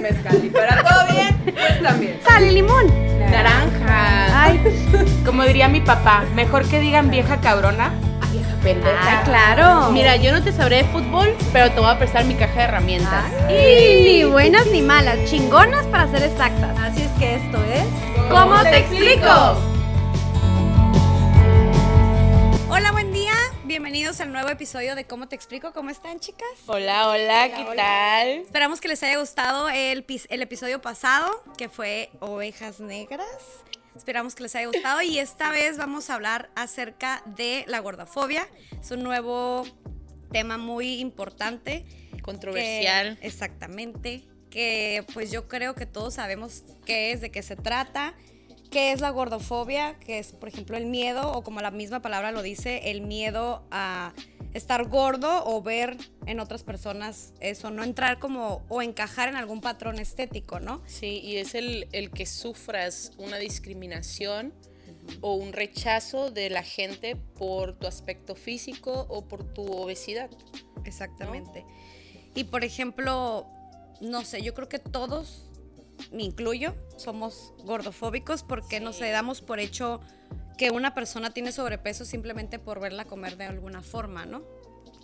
buen mezcal. Y para todo bien, pues también. Sal y limón. Naranja. Ay, Como diría mi papá, mejor que digan vieja cabrona a vieja pendeja. ah, claro. Mira, yo no te sabré de fútbol, pero te voy a prestar mi caja de herramientas. Y ni buenas ni malas, chingonas para ser exactas. Así es que esto es. ¿Cómo te explico? Hola, buen día. Bienvenidos al nuevo episodio de ¿Cómo te explico? ¿Cómo están, chicas? Hola, hola, ¿qué tal? Esperamos que les haya gustado el, pis- el episodio pasado, que fue Ovejas Negras. Esperamos que les haya gustado y esta vez vamos a hablar acerca de la gordofobia. Es un nuevo tema muy importante. Controversial. que- exactamente. Que pues yo creo que todos sabemos qué es, de qué se trata, qué es la gordofobia, que es por ejemplo el miedo, o como la misma palabra lo dice, el miedo a estar gordo o ver en otras personas eso, no entrar como o encajar en algún patrón estético, ¿no? Sí, y es el, el que sufras una discriminación o un rechazo de la gente por tu aspecto físico o por tu obesidad. Exactamente. Y por ejemplo, no sé, yo creo que todos, me incluyo, somos gordofóbicos porque nos damos por hecho que una persona tiene sobrepeso simplemente por verla comer de alguna forma, ¿no?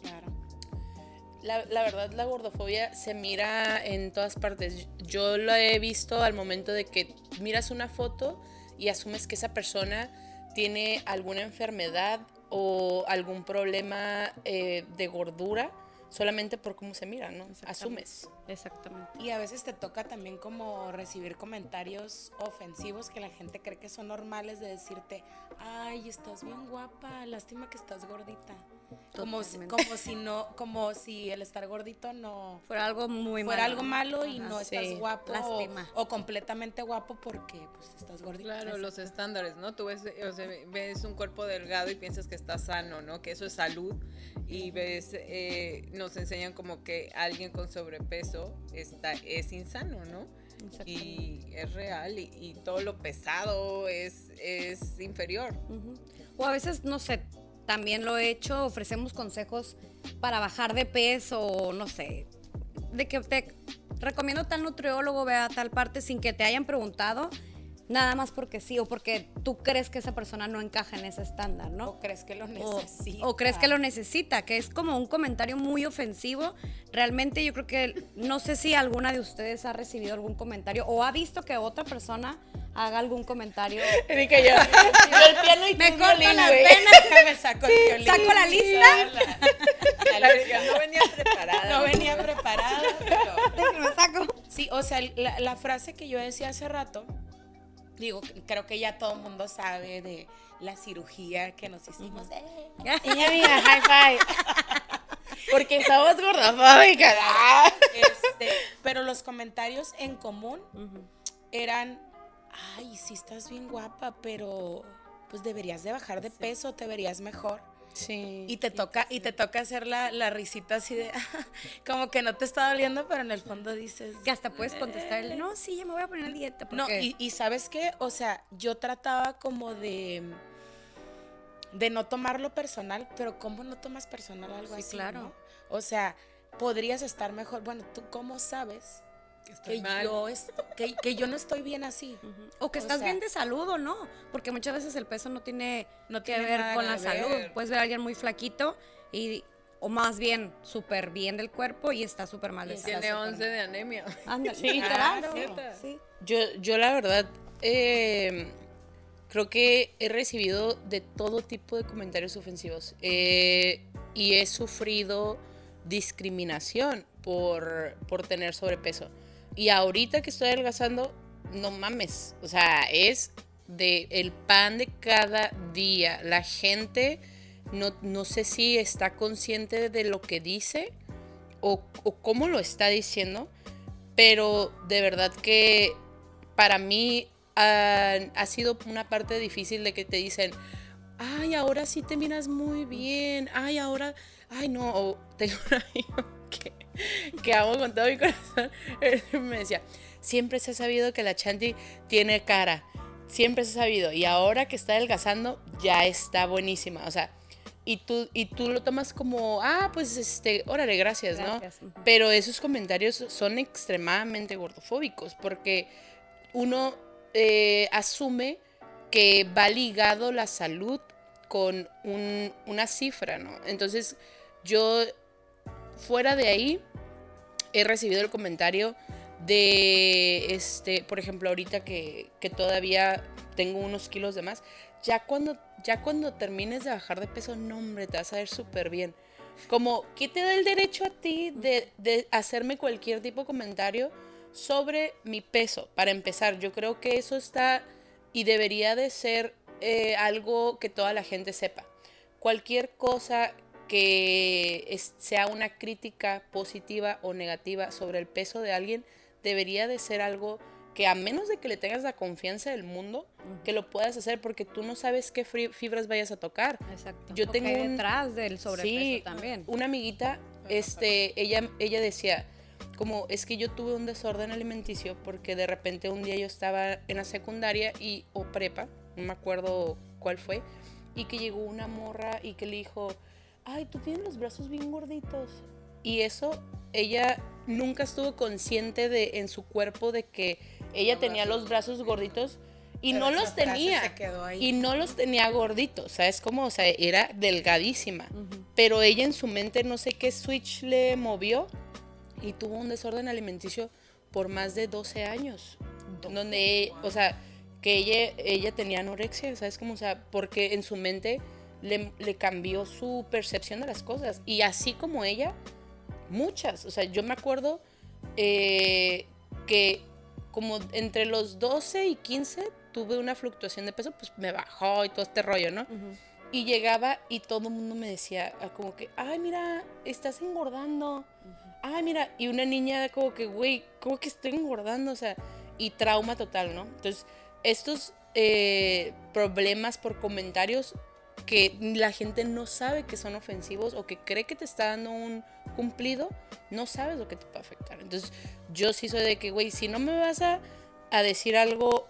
Claro. La, la verdad, la gordofobia se mira en todas partes. Yo lo he visto al momento de que miras una foto y asumes que esa persona tiene alguna enfermedad o algún problema eh, de gordura solamente por cómo se mira, ¿no? Asumes. Exactamente. Y a veces te toca también como recibir comentarios ofensivos que la gente cree que son normales de decirte, ay, estás bien guapa, lástima que estás gordita. Como si, como si no, como si el estar gordito no Fuera algo muy fuera malo. algo malo y Ajá, no estás guapo o completamente guapo porque pues estás gordito. Claro, los estándares, ¿no? Tú ves, o sea, ves un cuerpo delgado y piensas que está sano, ¿no? Que eso es salud. Y ves, eh, nos enseñan como que alguien con sobrepeso está, es insano, ¿no? Y es real y, y todo lo pesado es, es inferior. O a veces, no sé, también lo he hecho, ofrecemos consejos para bajar de peso, no sé, de que te recomiendo tal nutriólogo, vea tal parte sin que te hayan preguntado, nada más porque sí, o porque tú crees que esa persona no encaja en ese estándar, ¿no? O crees que lo O, necesita. o crees que lo necesita, que es como un comentario muy ofensivo. Realmente yo creo que no sé si alguna de ustedes ha recibido algún comentario o ha visto que otra persona haga algún comentario. Erika, yo, yo el piano y Me corto violín, las venas. Déjame saco el violín. saco la lista. La-. No venía preparada. No venía preparada, pero... Saco. Sí, o sea, la, la frase que yo decía hace rato, digo, creo que ya todo el mundo sabe de la cirugía que nos hicimos. Eh, Ella amiga, high five. Porque somos gordofóbicas. Este, pero los comentarios en común eran, ay, sí estás bien guapa, pero pues deberías de bajar de peso, te verías mejor. Sí. Y te toca, y te toca hacer la, la risita así de, como que no te está doliendo, pero en el fondo dices, Que hasta puedes contestarle, no, sí, ya me voy a poner a dieta. No, y, y sabes qué, o sea, yo trataba como de de no tomarlo personal, pero ¿cómo no tomas personal algo Sí, así? claro. no? O sea, podrías estar mejor. Bueno, ¿tú cómo sabes estoy que mal. yo, es- que, que yo no estoy bien así? Ujú. O que o estás sea- bien de salud o no, porque muchas veces el peso no tiene, No que tiene ver nada con que la ver. salud. Puedes ver a alguien muy flaquito y o más bien súper bien del cuerpo y está súper mal de Y está Tiene súper 11 de anemia. Ándale, Sí, literal, claro. sí. Yo, yo la verdad, eh, creo que he recibido de todo tipo de comentarios ofensivos eh, y he sufrido discriminación por, por tener sobrepeso. Y ahorita que estoy adelgazando, no mames, o sea, es de el pan de cada día. La gente no, no sé si está consciente de lo que dice o, cómo lo está diciendo, pero de verdad que para mí ha sido una parte difícil de que te dicen, ay, ahora sí te miras muy bien, ay, ahora, ay, no, tengo un amigo que, que amo con todo mi corazón, me decía, siempre se ha sabido que la Chanti tiene cara, siempre se ha sabido, y ahora que está adelgazando, ya está buenísima, o sea, y tú, y tú lo tomas como, ah, pues este, órale, gracias, Gracias, ¿no? Pero esos comentarios son extremadamente gordofóbicos porque uno eh, asume que va ligado la salud con un- una cifra, ¿no? Entonces, yo, fuera de ahí, he recibido el comentario de, este, por ejemplo, ahorita que, que todavía tengo unos kilos de más, ya cuando, ya cuando termines de bajar de peso, no, hombre, te vas a ver súper bien. Como, ¿qué te da el derecho a ti de, de hacerme cualquier tipo de comentario sobre mi peso? Para empezar, yo creo que eso está y debería de ser eh, algo que toda la gente sepa. Cualquier cosa que es- sea una crítica positiva o negativa sobre el peso de alguien debería de ser algo que a menos de que le tengas la confianza del mundo, que lo puedas hacer porque tú no sabes qué fibras vayas a tocar. Exacto. Yo tengo un- detrás del sobrepeso Sí, también. Una amiguita, este, ella, ella decía, como es que yo tuve un desorden alimenticio porque de repente un día yo estaba en la secundaria y o prepa, no me acuerdo cuál fue, y que llegó una morra y que le dijo, ay, tú tienes los brazos bien gorditos. Y eso, ella nunca estuvo consciente de en su cuerpo de que ella tenía los brazos gorditos y Pero no los tenía. Y no los tenía gorditos, ¿sabes cómo? O sea, era delgadísima. Pero ella en su mente no sé qué switch le movió y tuvo un desorden alimenticio por más de 12 años. Donde, o sea, que ella, ella tenía anorexia, ¿sabes cómo? O sea, porque en su mente le, le cambió su percepción de las cosas. Y así como ella, muchas. O sea, yo me acuerdo eh, que como entre los 12 y 15 tuve una fluctuación de peso, pues me bajó y todo este rollo, ¿no? Y llegaba y todo el mundo me decía ah, como que, ay, mira, estás engordando. Ay, mira, y una niña como que, güey, ¿cómo que estoy engordando? O sea, y trauma total, ¿no? Entonces, estos eh, problemas por comentarios que la gente no sabe que son ofensivos o que cree que te está dando un cumplido, no sabes lo que te puede afectar. Entonces, yo sí soy de que, güey, si no me vas a, a decir algo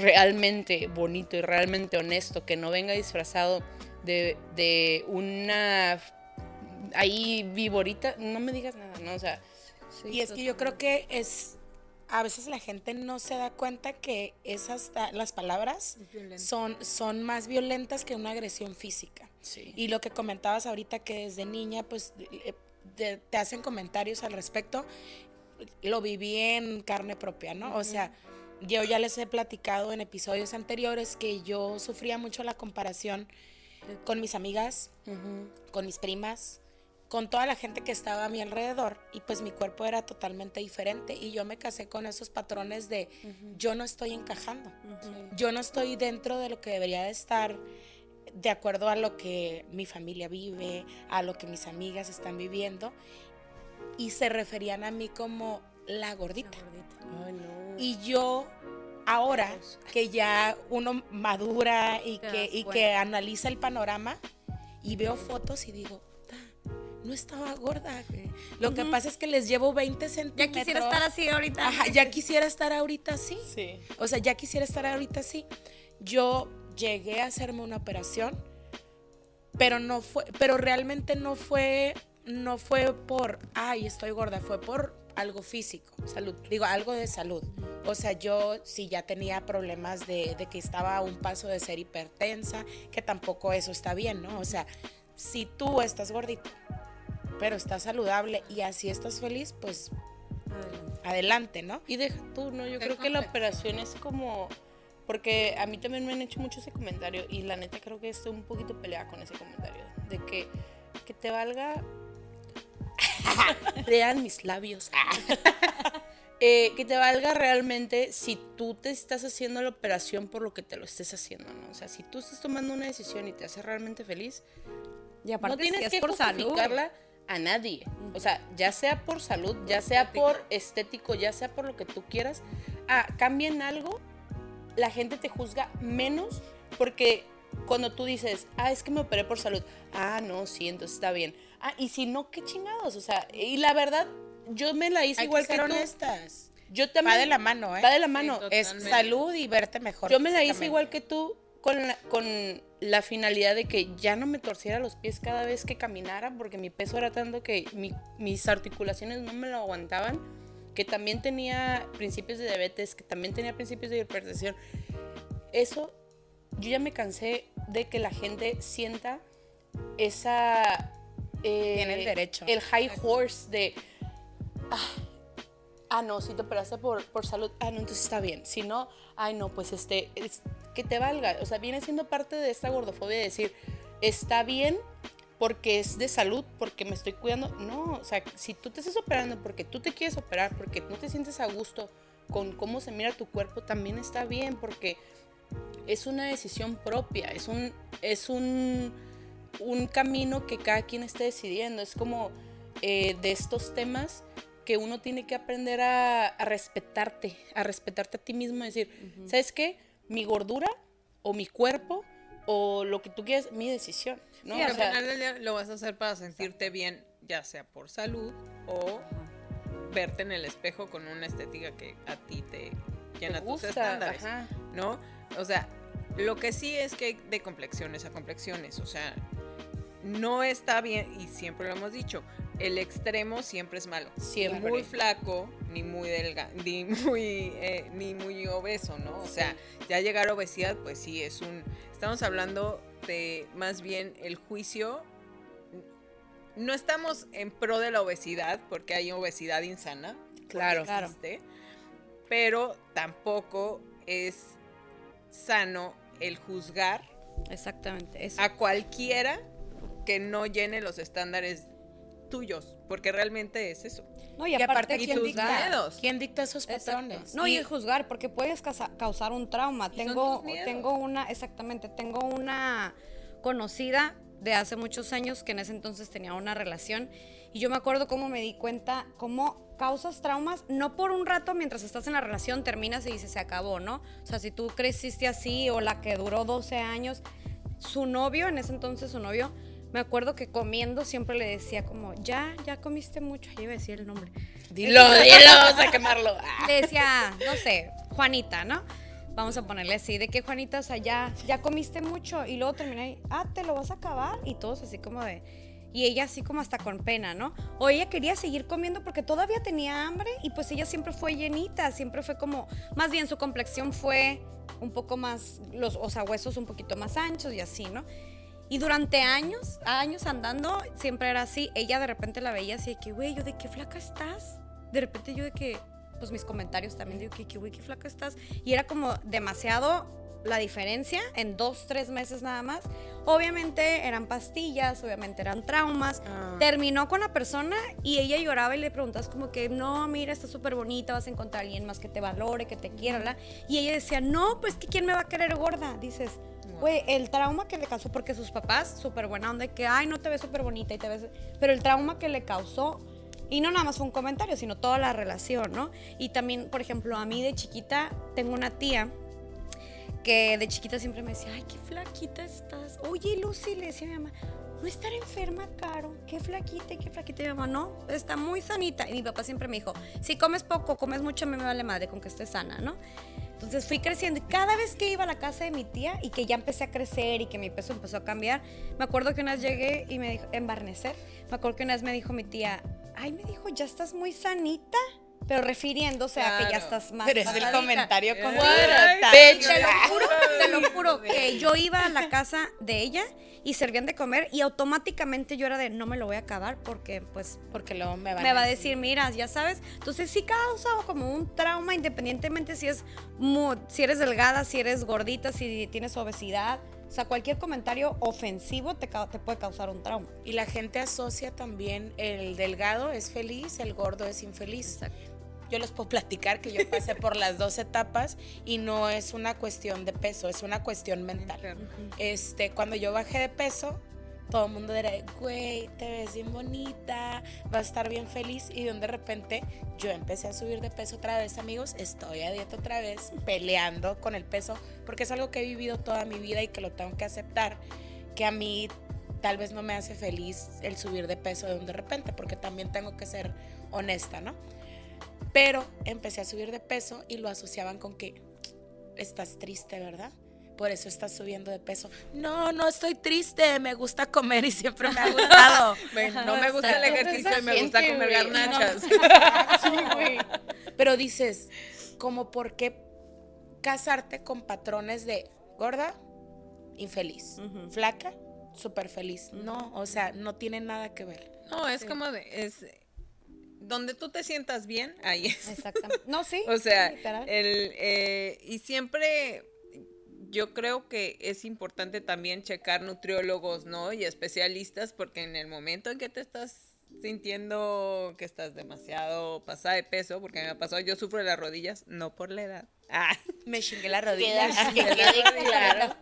realmente bonito y realmente honesto, que no venga disfrazado de, de una ahí viborita, no me digas nada, ¿no? O sea, Y es que yo creo que es, a veces la gente no se da cuenta que esas, ta- las palabras son, son más violentas que una agresión física. sí. Y lo que comentabas ahorita que desde niña, pues de- te hacen comentarios al respecto, lo viví en carne propia, ¿no? O sea, yo ya les he platicado en episodios anteriores que yo sufría mucho la comparación con mis amigas, con mis primas, con toda la gente que estaba a mi alrededor y pues mi cuerpo era totalmente diferente y yo me casé con esos patrones de yo no estoy encajando, yo no estoy dentro de lo que debería de estar de acuerdo a lo que mi familia vive, a lo que mis amigas están viviendo y se referían a mí como la gordita. Ay, no. Y yo ahora que ya uno madura y que, y que analiza el panorama y veo fotos y digo, "Ta, no estaba gorda. güey". Lo que pasa es que les llevo 20 Ya centímetros. quisiera estar así ahorita. Ajá, ya quisiera estar ahorita así. Sí. O sea, ya quisiera estar ahorita así. Yo llegué a hacerme una operación, pero no fue, pero realmente no fue, no fue por, ay, estoy gorda, fue por algo físico. Salud. Digo, algo de salud. O sea, yo sí ya tenía problemas de, de que estaba a un paso de ser hipertensa, que tampoco eso está bien, ¿no? O sea, si tú estás gordito, pero estás saludable y así estás feliz, pues adelante, ¿no? Y deja tú, ¿no? Yo creo que la operación es como... Porque a mí también me han hecho mucho ese comentario y la neta creo que estoy un poquito peleada con ese comentario. De que, que te valga... Lean mis labios. Eh, que te valga realmente si tú te estás haciendo la operación por lo que te lo estés haciendo, ¿no? O sea, si tú estás tomando una decisión y te hace realmente feliz, Y no aparte, tienes si es que por salud. A nadie. O sea, ya sea por salud, ya sea por estético, ya sea por lo que tú quieras. Ah, cambien algo, la gente te juzga menos porque cuando tú dices, ah, es que me operé por salud. Ah, no, sí, entonces está bien. Ah, y si no, qué chingados. O sea, y la verdad, yo me la hice Hay igual que que, ser tú. honestas. Yo también. Va de la mano, ¿eh? Va de la mano. Sí, es salud y verte mejor. Yo me la hice igual que tú con, la- con la finalidad de que ya no me torciera los pies cada vez que caminara, porque mi peso era tanto que mi- mis articulaciones no me lo aguantaban, que también tenía principios de diabetes, que también tenía principios de hipertensión. Eso, yo ya me cansé de que la gente sienta esa... eh, Tiene el derecho. El high horse de... Ah, ah, no, si te operaste por, por salud, ah, no, entonces está bien. Si no, ay, no, pues este, es- que te valga. O sea, viene siendo parte de esta gordofobia de decir, está bien porque es de salud, porque me estoy cuidando. No, o sea, si tú te estás operando porque tú te quieres operar, porque no te sientes a gusto con cómo se mira tu cuerpo, también está bien, porque es una decisión propia, es un, es un, un camino que cada quien esté decidiendo. Es como eh, de estos temas que uno tiene que aprender a, a respetarte, a respetarte a ti mismo, decir, ¿sabes qué? Mi gordura o mi cuerpo o lo que tú quieras, mi decisión. ¿no? Sí, O al sea, final del día lo vas a hacer para sentirte bien, ya sea por salud o verte en el espejo con una estética que a ti te llena te tus gusta, estándares, ajá. ¿no? O sea, lo que sí es que hay de complexiones a complexiones, o sea, no está bien, y siempre lo hemos dicho, el extremo siempre es malo. Siempre. Ni muy flaco, ni muy delgado, ni muy, eh, ni muy obeso, ¿no? O sea, ya llegar a obesidad, pues sí, es un... Estamos hablando de más bien el juicio. No estamos en pro de la obesidad, porque hay obesidad insana. Claro. Claro. existe, Pero tampoco es sano el juzgar Exactamente. Eso. a cualquiera que no llene los estándares tuyos, porque realmente es eso. No, y Y aparte, aparte, y ¿quién tus dicta? miedos. ¿Quién dicta esos patrones? No, y el juzgar, porque puedes causar un trauma. Y Tengo, tengo una, exactamente, tengo una conocida de hace muchos años que en ese entonces tenía una relación y yo me acuerdo cómo me di cuenta cómo causas traumas, no por un rato mientras estás en la relación terminas y dices se acabó, ¿no? O sea, si tú creciste así o la que duró 12 años, su novio, en ese entonces su novio, me acuerdo que comiendo siempre le decía como, ya, ya comiste mucho, ahí iba a decir el nombre. Dilo, dilo, vamos a quemarlo. Le decía, no sé, Juanita, ¿no? Vamos a ponerle así, de que Juanita, o sea, ya, ya comiste mucho y luego termina ahí, ah, te lo vas a acabar y todos así como de, y ella así como hasta con pena, ¿no? O ella quería seguir comiendo porque todavía tenía hambre y pues ella siempre fue llenita, siempre fue como, más bien su complexión fue un poco más, los, o sea, huesos un poquito más anchos y así, ¿no? Y durante años, años andando, siempre era así. Ella de repente la veía así de que, güey, yo de qué flaca estás. De repente yo de que, pues mis comentarios también, digo que, güey, qué flaca estás. Y era como demasiado la diferencia en dos, tres meses nada más. Obviamente eran pastillas, obviamente eran traumas. Ah. Terminó con la persona y ella lloraba y le preguntas como que, no, mira, está súper bonita, vas a encontrar a alguien más que te valore, que te quiera, ¿la? Y ella decía, no, pues que quién me va a querer gorda. Dices, el trauma que le causó, porque sus papás, súper buena onda, que, ay, no te ves súper bonita y te ves... Pero el trauma que le causó, y no nada más fue un comentario, sino toda la relación, ¿no? Y también, por ejemplo, a mí de chiquita tengo una tía que de chiquita siempre me decía, ay, qué flaquita estás. Oye, Lucy, le decía a mi mamá, no estar enferma, Caro, qué flaquita qué flaquita. Y mi mamá, no, está muy sanita. Y mi papá siempre me dijo, si comes poco, comes mucho, me vale madre con que estés sana, ¿no? Entonces fui creciendo y cada vez que iba a la casa de mi tía y que ya empecé a crecer y que mi peso empezó a cambiar, me acuerdo que una vez llegué y me dijo, embarnecer, me acuerdo que una vez me dijo mi tía, ay, me dijo, ya estás muy sanita, pero refiriéndose a que ya estás más Pero es el comentario como... Te lo juro, te lo juro que yo iba a la casa de ella y servían de comer y automáticamente yo era de no me lo voy a acabar porque pues Porque luego me van me va a decir, mira, ya sabes. Entonces sí causa como un trauma independientemente si es si eres delgada, si eres gordita, si tienes obesidad. O sea, cualquier comentario ofensivo te puede causar un trauma. Y la gente asocia también el delgado es feliz, el gordo es infeliz. Yo les puedo platicar que yo pasé por las dos etapas y no es una cuestión de peso, es una cuestión mental. Este, cuando yo bajé de peso, todo el mundo era, güey, te ves bien bonita, vas a estar bien feliz. Y de repente yo empecé a subir de peso otra vez, amigos. Estoy a dieta otra vez, peleando con el peso, porque es algo que he vivido toda mi vida y que lo tengo que aceptar. Que a mí tal vez no me hace feliz el subir de peso de un de repente, porque también tengo que ser honesta, ¿no? Pero empecé a subir de peso y lo asociaban con que estás triste, ¿verdad? por eso estás subiendo de peso. No, no estoy triste, me gusta comer y siempre me ha gustado. no me gusta el ejercicio y me gusta comer garnachas. Pero dices, como por qué casarte con patrones de gorda, infeliz, flaca, súper feliz. No, o sea, no tiene nada que ver. No, es como de, es donde tú te sientas bien, ahí es. Exactamente. No, sí. o sea, el, eh, y siempre yo creo que es importante también checar nutriólogos, ¿no? Y especialistas, porque en el momento en que te estás sintiendo que estás demasiado pasada de peso, porque me ha pasado, yo sufro de las rodillas, no por la edad. Ah, me chingué la rodilla. claro.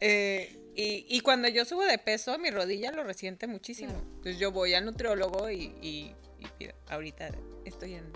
Eh, y, y, cuando yo subo de peso, mi rodilla lo resiente muchísimo. Entonces yo voy al nutriólogo y, y, y ahorita estoy en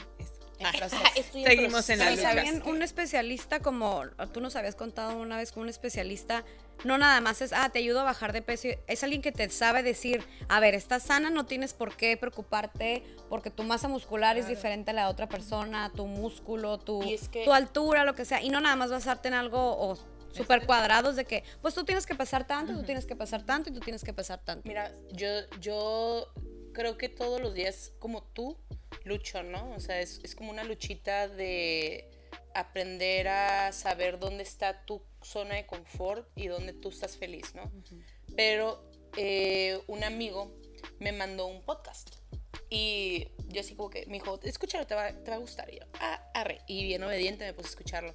Seguimos en la lucha. un especialista como tú nos habías contado una vez con un especialista, no nada más es, ah, te ayudo a bajar de peso, es alguien que te sabe decir, a ver, estás sana, no tienes por qué preocuparte porque tu masa muscular es diferente a la de otra persona, tu músculo, tu, tu altura, lo que sea, y no nada más basarte en algo o súper cuadrados de que, pues tú tienes que pesar tanto, tú tienes que pesar tanto y tú tienes que pesar tanto. Mira, yo, yo creo que todos los días, como tú, lucho, ¿no? O sea, es, como una luchita de aprender a saber dónde está tu zona de confort y dónde tú estás feliz, ¿no? Pero eh, un amigo me mandó un podcast y yo así como que me dijo, escúchalo, te va, te va a gustar. Y yo, ah, arre. Y bien obediente me puse a escucharlo.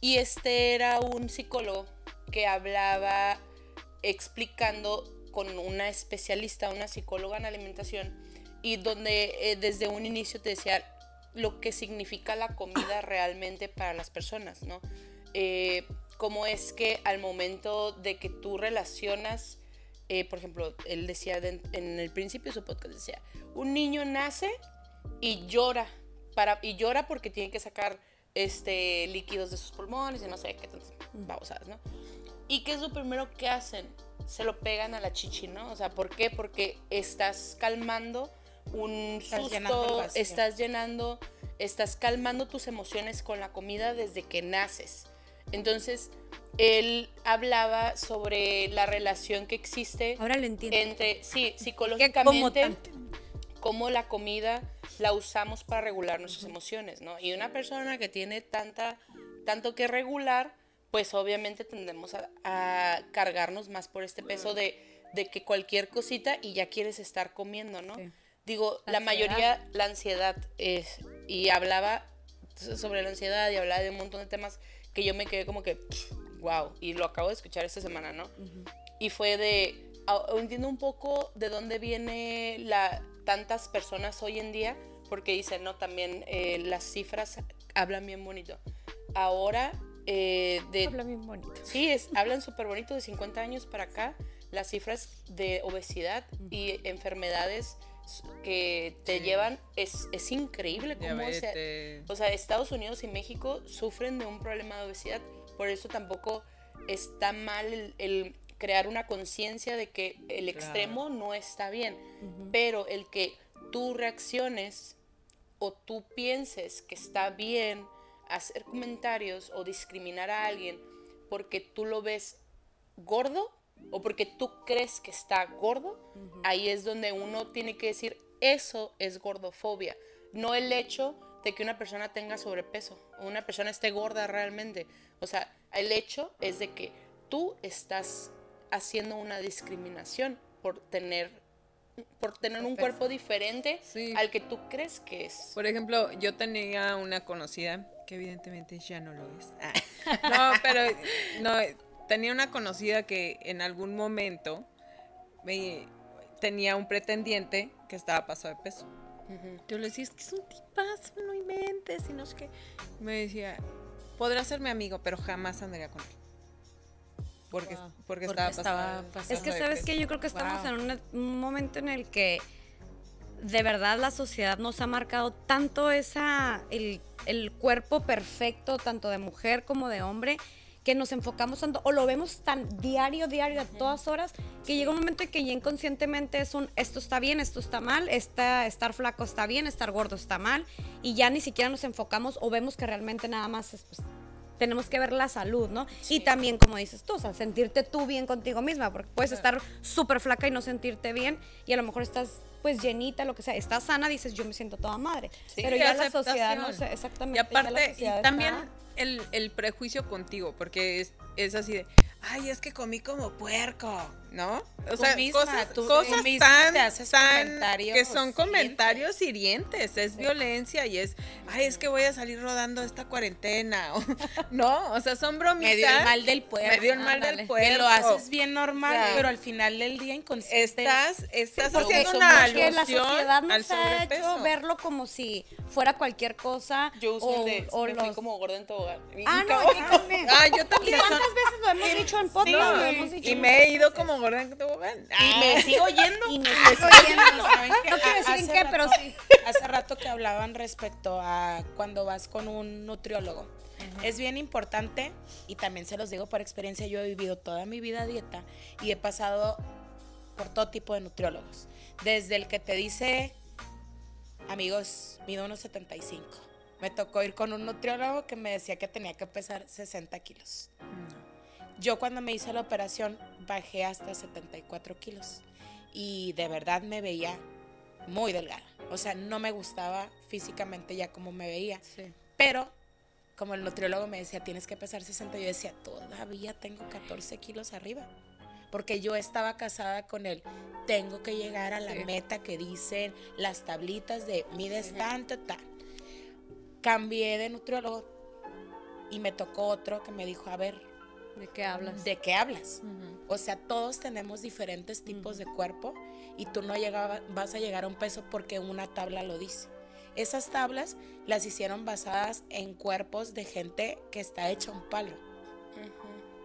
Y este era un psicólogo que hablaba explicando con una especialista, una psicóloga en alimentación, y donde eh, desde un inicio te decía lo que significa la comida realmente para las personas, ¿no? Eh, cómo es que al momento de que tú relacionas, eh, por ejemplo, él decía en el principio de su podcast, decía, un niño nace y llora, para, y llora porque tiene que sacar este, líquidos de sus pulmones y no sé qué tantas babosadas, ¿no? ¿Y qué es lo primero que hacen? Se lo pegan a la chichi, ¿no? O sea, ¿por qué? Porque estás calmando un susto, estás llenando, estás calmando tus emociones con la comida desde que naces. Entonces, él hablaba sobre la relación que existe Ahora lo entiendo. entre, sí, psicológicamente, cómo la comida la usamos para regular nuestras emociones, ¿no? Y una persona que tiene tanta, tanto que regular, pues obviamente tendemos a, cargarnos más por este peso de, que cualquier cosita y ya quieres estar comiendo, ¿no? Digo, la, mayoría, la ansiedad, es, y hablaba sobre la ansiedad y hablaba de un montón de temas que yo me quedé como que, wow, y lo acabo de escuchar esta semana, ¿no? Y fue de, entiendo un poco de dónde viene la tantas personas hoy en día, porque dicen, no, también eh, las cifras hablan bien bonito. Ahora, eh, de... Hablan bien bonito. Sí, es, hablan súper bonito de 50 años para acá, las cifras de obesidad y enfermedades que te llevan es, es increíble cómo se, o sea Estados Unidos y México sufren de un problema de obesidad. Por eso tampoco está mal el, crear una conciencia de que el extremo no está bien. Pero el que tú reacciones o tú pienses que está bien hacer comentarios o discriminar a alguien porque tú lo ves gordo o porque tú crees que está gordo, ahí es donde uno tiene que decir, eso es gordofobia, no el hecho de que una persona tenga sobrepeso o una persona esté gorda realmente. O sea, el hecho es de que tú estás haciendo una discriminación por tener por tener un cuerpo diferente al que tú crees que es. Por ejemplo, yo tenía una conocida que evidentemente ya no lo es. Ah. No, pero no tenía una conocida que en algún momento me, tenía un pretendiente que estaba pasado de peso. Yo le decía, es que es un tipazo, no inventes, y no sé qué. Me decía, podrá ser mi amigo, pero jamás andaría con él. Porque, porque, estaba, pasando. Es que, ¿sabes que Yo creo que estamos en un, momento en el que de verdad la sociedad nos ha marcado tanto esa, el, el cuerpo perfecto, tanto de mujer como de hombre, que nos enfocamos tanto o lo vemos tan diario, diario, a todas horas, que llega un momento en que ya inconscientemente es un esto está bien, esto está mal, esta, estar flaco está bien, estar gordo está mal, y ya ni siquiera nos enfocamos o vemos que realmente nada más es pues, tenemos que ver la salud, ¿no? Y también, como dices tú, o sea, sentirte tú bien contigo misma, porque puedes estar súper flaca y no sentirte bien, y a lo mejor estás pues llenita, lo que sea, estás sana, dices yo me siento toda madre. Pero ya la sociedad no sé, exactamente. Y aparte, y también está- el, el prejuicio contigo, porque es, es así de, ay, es que comí como puerco, ¿no? O Tú sea, misma, cosas, tú cosas misma tan, te haces tan- comentarios que son comentarios hirientes, es violencia y es, ay, es que voy a salir rodando esta cuarentena, o- ¿no? O sea, son bromitas. Me dio el mal del puerco. Me dio el mal del puerco. Que lo haces bien normal, O sea, pero al final del día inconsciente. Estás, estás haciendo una porque la sociedad nos ha hecho verlo como si fuera cualquier cosa Yo uso o, el de, o me fui los- como gorda en tobogán. Ah, no, Cabrón. yo también. Ah, yo ¿Y cuántas veces lo hemos dicho en podcast? No, Lo hemos dicho y me he ido como gorda en tobogán. Y Ah. me sigo yendo. Y me Y sigo yendo. No quiero decir en qué, pero sí. Hace rato que hablaban respecto a cuando vas con un nutriólogo. Es bien importante y también se los digo por experiencia, yo he vivido toda mi vida a dieta y he pasado por todo tipo de nutriólogos. Desde el que te dice, amigos, mido unos 75. Me tocó ir con un nutriólogo que me decía que tenía que pesar 60 kilos. Yo cuando me hice la operación bajé hasta 74 kilos y de verdad me veía muy delgada. O sea, no me gustaba físicamente ya como me veía. Sí. Pero como el nutriólogo me decía, tienes que pesar 60, yo decía, todavía tengo 14 kilos arriba. Porque yo estaba casada con él. Tengo que llegar a la Sí. meta que dicen las tablitas de mides tanto, tal. Cambié de nutriólogo y me tocó otro que me dijo, a ver, ¿De qué hablas? ¿de qué hablas? O sea, todos tenemos diferentes tipos de cuerpo y tú no llegaba, vas a llegar a un peso porque una tabla lo dice. Esas tablas las hicieron basadas en cuerpos de gente que está hecha un palo.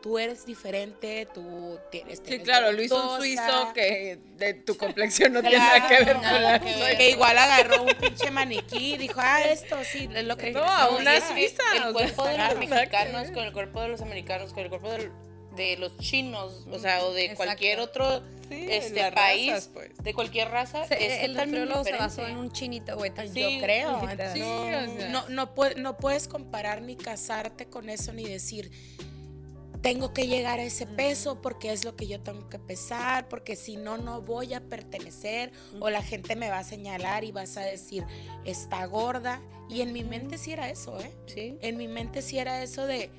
Tú eres diferente, tú tienes... Sí, claro, lo hizo un suizo que de tu complexión no tiene nada que ver Claro, con nada la que ver, que igual agarró un pinche maniquí y dijo, ah, esto sí, es lo que No, a una decir". suiza. sea, El cuerpo de los mexicanos con el cuerpo de los americanos, con el cuerpo del- de los chinos, o sea, o de Exacto. cualquier otro Sí, este, país, razas, pues. de cualquier raza, Se- es el nutriólogo se basó en un chinito, güey. Yo Sí, creo. literal. Sí, no, o sea. no, no, no puedes comparar ni casarte con eso ni decir, tengo que llegar a ese peso porque es lo que yo tengo que pesar, porque si no, no voy a pertenecer o la gente me va a señalar y vas a decir, está gorda. Y en mi mente sí era eso, ¿eh? Sí. En mi mente sí era eso de,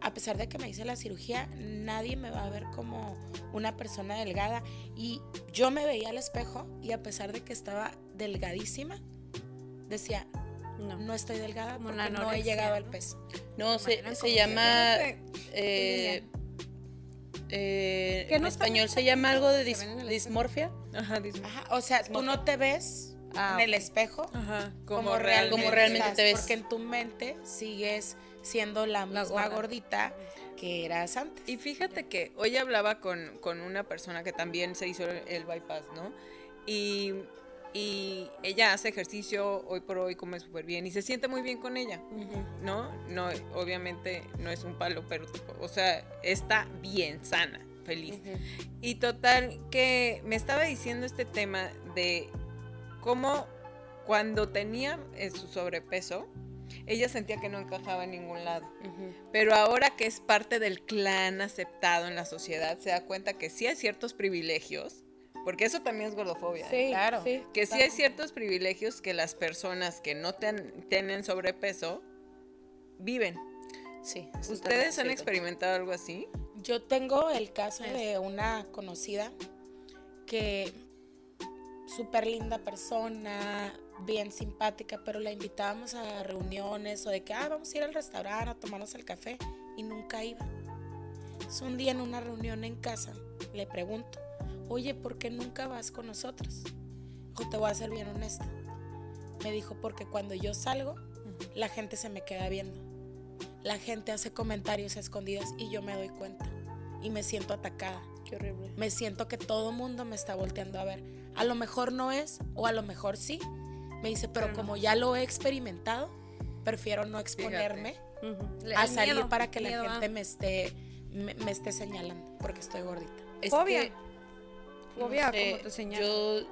a pesar de que me hice la cirugía, nadie me va a ver como una persona delgada. Y yo me veía al espejo y a pesar de que estaba delgadísima, decía, No. no estoy delgada Como porque la no he llegado al peso. No, se, se llama. que- eh, eh, Que en no está español se llama algo de Se dis- en dismorfia. Ajá, dice. Ajá, o sea, tú no te ves Ah, en el espejo Ajá, como, como, realmente, Como realmente estás, te ves. Porque en tu mente sigues siendo la misma gorda. gordita que eras antes. Y fíjate que hoy hablaba con, con una persona que también se hizo el, el bypass, ¿no? Y, y ella hace ejercicio hoy por hoy, come súper bien y se siente muy bien con ella, ¿no? No, obviamente no es un palo, pero tipo, o sea, está bien sana, feliz. Y total, que me estaba diciendo este tema de cómo cuando tenía eh, su sobrepeso, ella sentía que no encajaba en ningún lado. Pero ahora que es parte del clan aceptado en la sociedad, se da cuenta que sí hay ciertos privilegios, porque eso también es gordofobia. ¿eh? Sí, Claro. sí. Que sí hay ciertos privilegios que las personas que no ten- tienen sobrepeso viven. Sí. es ¿Ustedes han experimentado algo así? Yo tengo el caso de una conocida que súper linda persona, bien simpática, pero la invitábamos a reuniones o de que, ah, vamos a ir al restaurante a tomarnos el café y nunca iba. Entonces, un día en una reunión en casa le pregunto, oye, ¿por qué nunca vas con nosotros? O te voy a ser bien honesta. Me dijo, porque cuando yo salgo, la gente se me queda viendo. La gente hace comentarios a escondidas y yo me doy cuenta. Y me siento atacada. Qué horrible. Me siento que todo mundo me está volteando a ver. A lo mejor no es, o a lo mejor sí. Me dice, pero como ya lo he experimentado, prefiero no exponerme a salir miedo, para que la gente ah. me esté, me, me esté señalando porque estoy gordita. Es que, Fobia, no sé, como te señalo. Yo,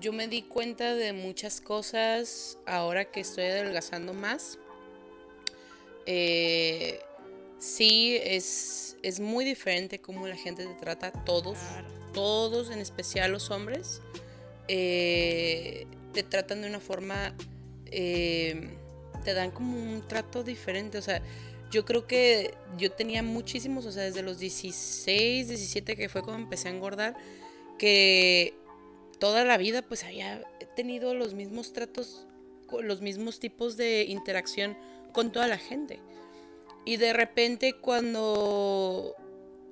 yo me di cuenta de muchas cosas ahora que estoy adelgazando más. Eh, sí es, es muy diferente cómo la gente te trata, todos, todos, en especial los hombres, eh, te tratan de una forma, eh, te dan como un trato diferente, o sea, yo creo que yo tenía muchísimos, o sea, desde los 16, 17 que fue cuando empecé a engordar, que toda la vida pues había tenido los mismos tratos, los mismos tipos de interacción con toda la gente. Y de repente cuando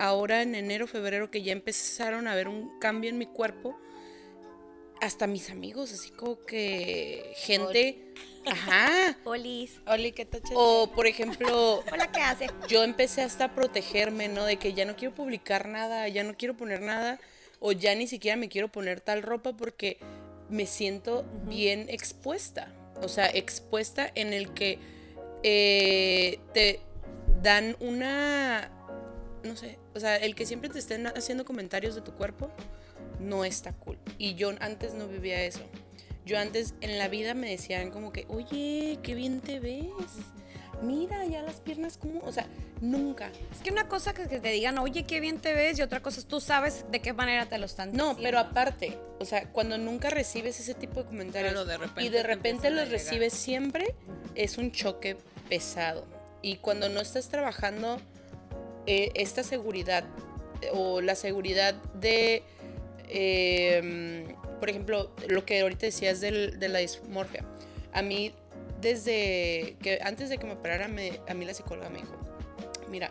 ahora en enero, febrero, que ya empezaron a ver un cambio en mi cuerpo, hasta mis amigos, así como que gente, ajá. Polis. Oli, ¿qué te O por ejemplo, Hola, ¿qué hace? yo empecé hasta a protegerme, ¿no? De que ya no quiero publicar nada, ya no quiero poner nada, o ya ni siquiera me quiero poner tal ropa porque me siento bien expuesta. O sea, expuesta en el que eh, te dan una, no sé, o sea, el que siempre te estén haciendo comentarios de tu cuerpo no está cool. Y yo antes no vivía eso. Yo antes en la vida me decían como que, oye, qué bien te ves. Mira, ya las piernas como, o sea, nunca. Es que una cosa que, que te digan, oye, qué bien te ves, y otra cosa es tú sabes de qué manera te lo están No, diciendo. pero aparte, o sea, cuando nunca recibes ese tipo de comentarios Claro, de repente y de te repente los recibes siempre, es un choque pesado. Y cuando no estás trabajando eh, esta seguridad eh, o la seguridad de, eh, por ejemplo, lo que ahorita decías del- de la dismorfia. A mí, desde que antes de que me operara, me- a mí la psicóloga me dijo, mira,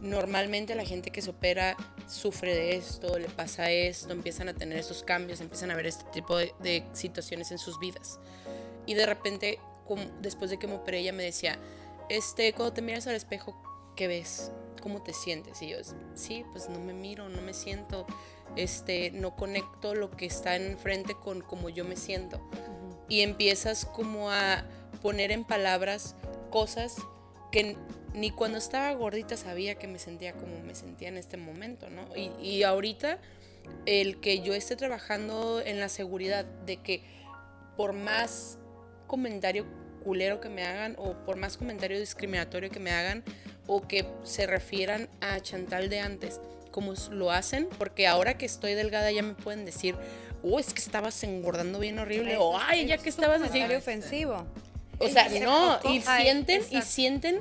normalmente la gente que se opera sufre de esto, le pasa esto, empiezan a tener estos cambios, empiezan a ver este tipo de, de situaciones en sus vidas. Y de repente, como- después de que me operé, ella me decía, este, cuando te miras al espejo, ¿qué ves? ¿Cómo te sientes? Y yo, sí, pues no me miro, no me siento, este, no conecto lo que está enfrente con cómo yo me siento. Y empiezas como a poner en palabras cosas que ni cuando estaba gordita sabía que me sentía como me sentía en este momento, ¿no? Y, y ahorita el que yo esté trabajando en la seguridad de que por más comentario culero que me hagan o por más comentario discriminatorio que me hagan o que se refieran a Chantal de antes, como lo hacen, porque ahora que estoy delgada ya me pueden decir, oh, es que estabas engordando bien horrible, o ay, ya que estabas así. ofensivo. O sea, no, y Ay, sienten, y sienten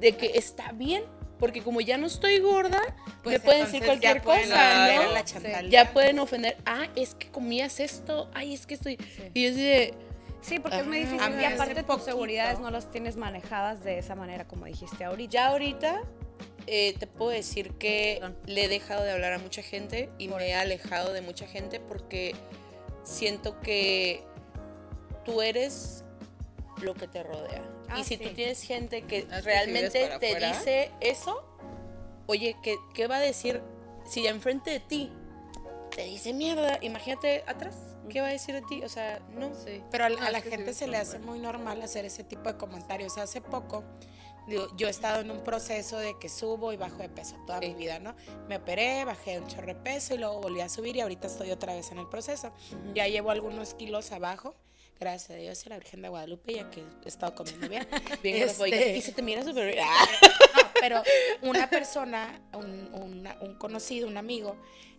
de que está bien, porque como ya no estoy gorda, Pues me pueden decir ya cualquier pueden cosa, ¿no? la. Ya pueden ofender, ah, es que comías esto, ay, es que estoy... Y yo así de, Sí, porque es muy Ajá. difícil A mí y aparte tus seguridades no las tienes manejadas de esa manera como dijiste ahorita. ya ahorita eh, te puedo decir que Perdón. le he dejado de hablar a mucha gente y me he alejado de mucha gente porque siento que tú eres lo que te rodea. Ah, y si sí. tú tienes gente que Ah, ¿tú realmente te afuera? dice eso, oye, ¿qué, ¿qué va a decir si enfrente de ti te dice mierda? Imagínate atrás, ¿qué va a decir de ti? O sea, no. Sí. Pero a, a la sí gente ves se le hace muy normal hacer ese tipo de comentarios. Hace poco, digo, yo he estado en un proceso de que subo y bajo de peso toda Sí. mi vida, ¿no? Me operé, bajé un chorro de peso y luego volví a subir y ahorita estoy otra vez en el proceso. Ya llevo algunos kilos abajo. Gracias a Dios y a la Virgen de Guadalupe, ya que he estado comiendo bien. Bien Este-. Y se te mira súper bien. Ah. No, pero una persona, un, una- un conocido, un amigo,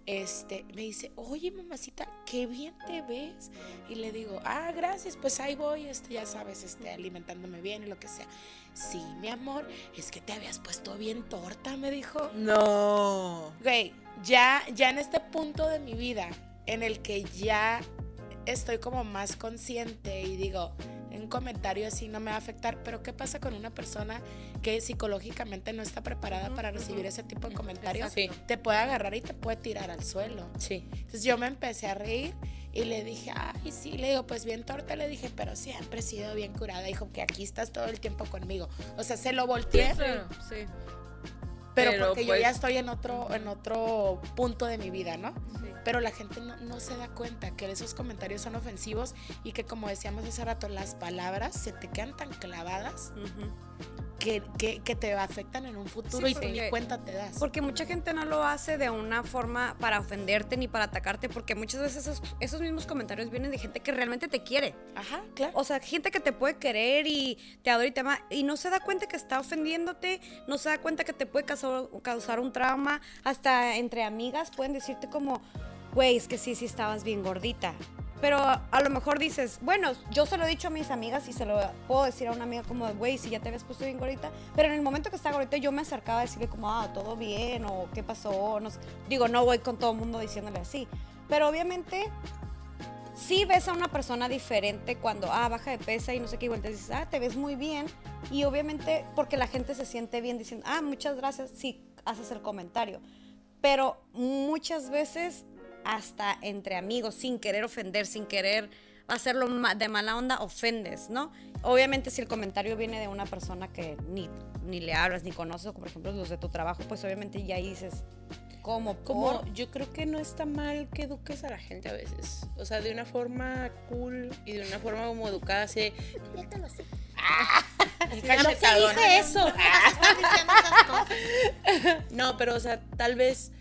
este, me dice, oye mamacita, qué bien te ves. Y le digo, ah, gracias, pues ahí voy, este, ya sabes, este, alimentándome bien y lo que sea. Sí, mi amor, es que te habías puesto bien torta, me dijo. No. Güey, ya, ya en este punto de mi vida, en el que ya estoy como más consciente y digo, un comentario así no me va a afectar, pero ¿qué pasa con una persona que psicológicamente no está preparada para recibir ese tipo de comentarios? Sí. Te puede agarrar y te puede tirar al suelo. Sí. Entonces yo me empecé a reír y le dije, ay, sí, le digo, pues bien torta, le dije, pero siempre he sido bien curada. Dijo que aquí estás todo el tiempo conmigo. O sea, se lo volteé, Claro, sí. Pero, pero, porque yo pues- ya estoy en otro, en otro punto de mi vida, ¿no? sí. Pero la gente no, no se da cuenta que esos comentarios son ofensivos y que como decíamos hace rato, las palabras se te quedan tan clavadas que, que, que te afectan en un futuro Sí, y tú ni cuenta te das. Porque mucha gente no lo hace de una forma para ofenderte ni para atacarte, porque muchas veces esos, esos mismos comentarios vienen de gente que realmente te quiere. Ajá, claro. O sea, gente que te puede querer y te adora y te ama y no se da cuenta que está ofendiéndote, no se da cuenta que te puede causar, causar un trauma, hasta entre amigas pueden decirte como, güey, es que sí, sí estabas bien gordita. Pero a lo mejor dices, bueno, yo se lo he dicho a mis amigas y se lo puedo decir a una amiga como, güey, si ya te habías puesto bien gordita. Pero en el momento que está gordita yo me acercaba a decirle como, ah, todo bien o qué pasó. No. Digo, no voy con todo el mundo diciéndole así. Pero obviamente sí ves a una persona diferente cuando, ah, baja de peso y no sé qué, igual te dices, ah, te ves muy bien. Y obviamente porque la gente se siente bien diciendo, ah, muchas gracias, sí, haces el comentario. Pero muchas veces hasta entre amigos, sin querer ofender, sin querer hacerlo de mala onda, ofendes, ¿no? Obviamente si el comentario viene de una persona que ni, ni le hablas, ni conoces, como por ejemplo los de tu trabajo, pues obviamente ya dices, ¿cómo? Como yo creo que no está mal que eduques a la gente a veces. O sea, de una forma cool y de una forma como educada, así Ya no dije eso. Están diciendo esas cosas. No, pero o sea, tal vez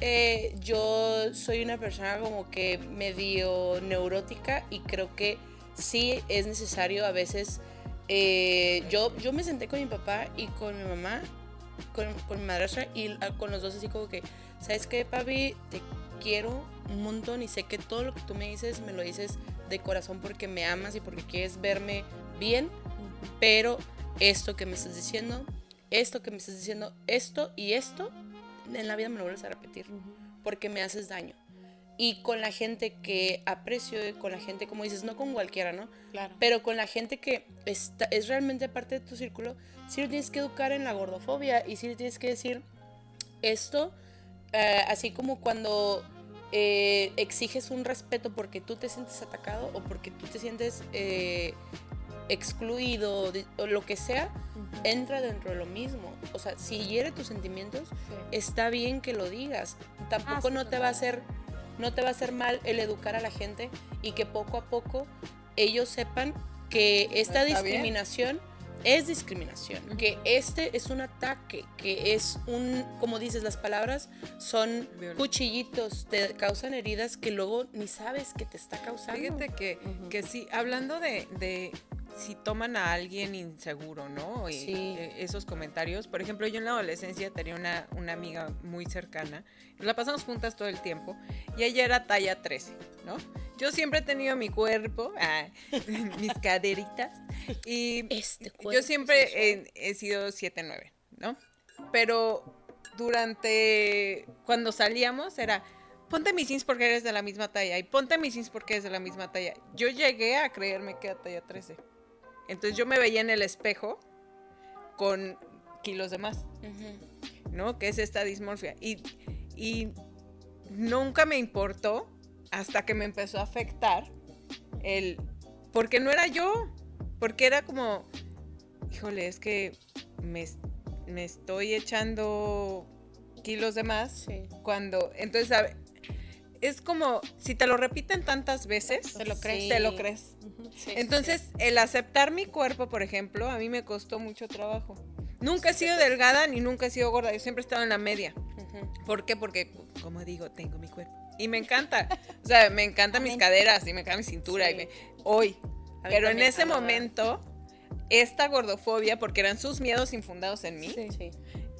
eh, yo soy una persona como que medio neurótica y creo que sí es necesario a veces. eh, yo, yo me senté con mi papá y con mi mamá, con, con mi madrastra y con los dos así como que, ¿sabes qué, papi? Te quiero un montón y sé que todo lo que tú me dices me lo dices de corazón porque me amas y porque quieres verme bien, pero esto que me estás diciendo, esto que me estás diciendo, esto y esto, en la vida me lo vuelves a repetir, porque me haces daño. Y con la gente que aprecio, con la gente, como dices, no con cualquiera, ¿no? Claro. Pero con la gente que está, es realmente parte de tu círculo, sí lo tienes que educar en la gordofobia y sí le tienes que decir esto, eh, así como cuando eh, exiges un respeto porque tú te sientes atacado o porque tú te sientes eh, excluido o lo que sea, entra dentro de lo mismo. O sea, si hiere tus sentimientos, está bien que lo digas. Tampoco sí, no te va a hacer no te va a hacer mal el educar a la gente y que poco a poco ellos sepan que esta Está bien. discriminación es discriminación, que este es un ataque, que es un, como dices, las palabras son cuchillitos, te causan heridas que luego ni sabes que te está causando. Fíjate que, que sí, hablando de, de si toman a alguien inseguro, ¿no? Y Sí. eh, esos comentarios. Por ejemplo, yo en la adolescencia tenía una, una amiga muy cercana. La pasamos juntas todo el tiempo. Y ella era talla 13, ¿no? Yo siempre he tenido mi cuerpo, ah, mis caderitas. Y Este yo siempre he sido 7-9, ¿no? Pero durante. Cuando salíamos era. Ponte mis jeans porque eres de la misma talla. Y ponte mis jeans porque eres de la misma talla. Yo llegué a creerme que era talla 13. Entonces yo me veía en el espejo con kilos de más. ¿no? Que es esta dismorfia. Y, y nunca me importó hasta que me empezó a afectar el. Porque no era yo. Porque era como. Híjole, es que me, me estoy echando kilos de más. Sí. Cuando. Entonces, a es como. Si te lo repiten tantas veces. Te lo crees. Sí. Te lo crees. Sí, sí, Entonces, el aceptar mi cuerpo, por ejemplo, a mí me costó mucho trabajo. Nunca he sido delgada ni nunca he sido gorda. Yo siempre he estado en la media. ¿Por qué? Porque, como digo, tengo mi cuerpo. Y me encanta. O sea, me encantan mis caderas y me encanta mi cintura. Sí. Y me- hoy. Pero en ese momento, esta gordofobia, porque eran sus miedos infundados en mí,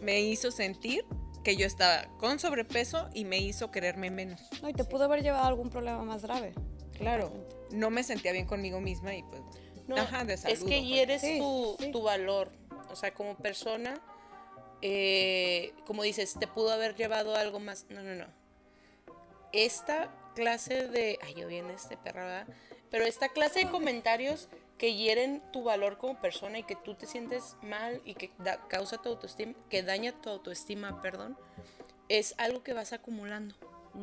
me hizo sentir que yo estaba con sobrepeso y me hizo quererme menos. No, y te pudo haber llevado a algún problema más grave. Claro, no me sentía bien conmigo misma y pues, No, ajá, de es que pues. hieres Sí, tu, sí. tu valor. O sea, como persona, eh, como dices, te pudo haber llevado algo más. No, no, no. Esta clase de. Ay, yo bien este perra, ¿verdad? Pero esta clase de comentarios que hieren tu valor como persona y que tú te sientes mal y que da- causa tu autoestima, que daña tu autoestima, perdón, es algo que vas acumulando.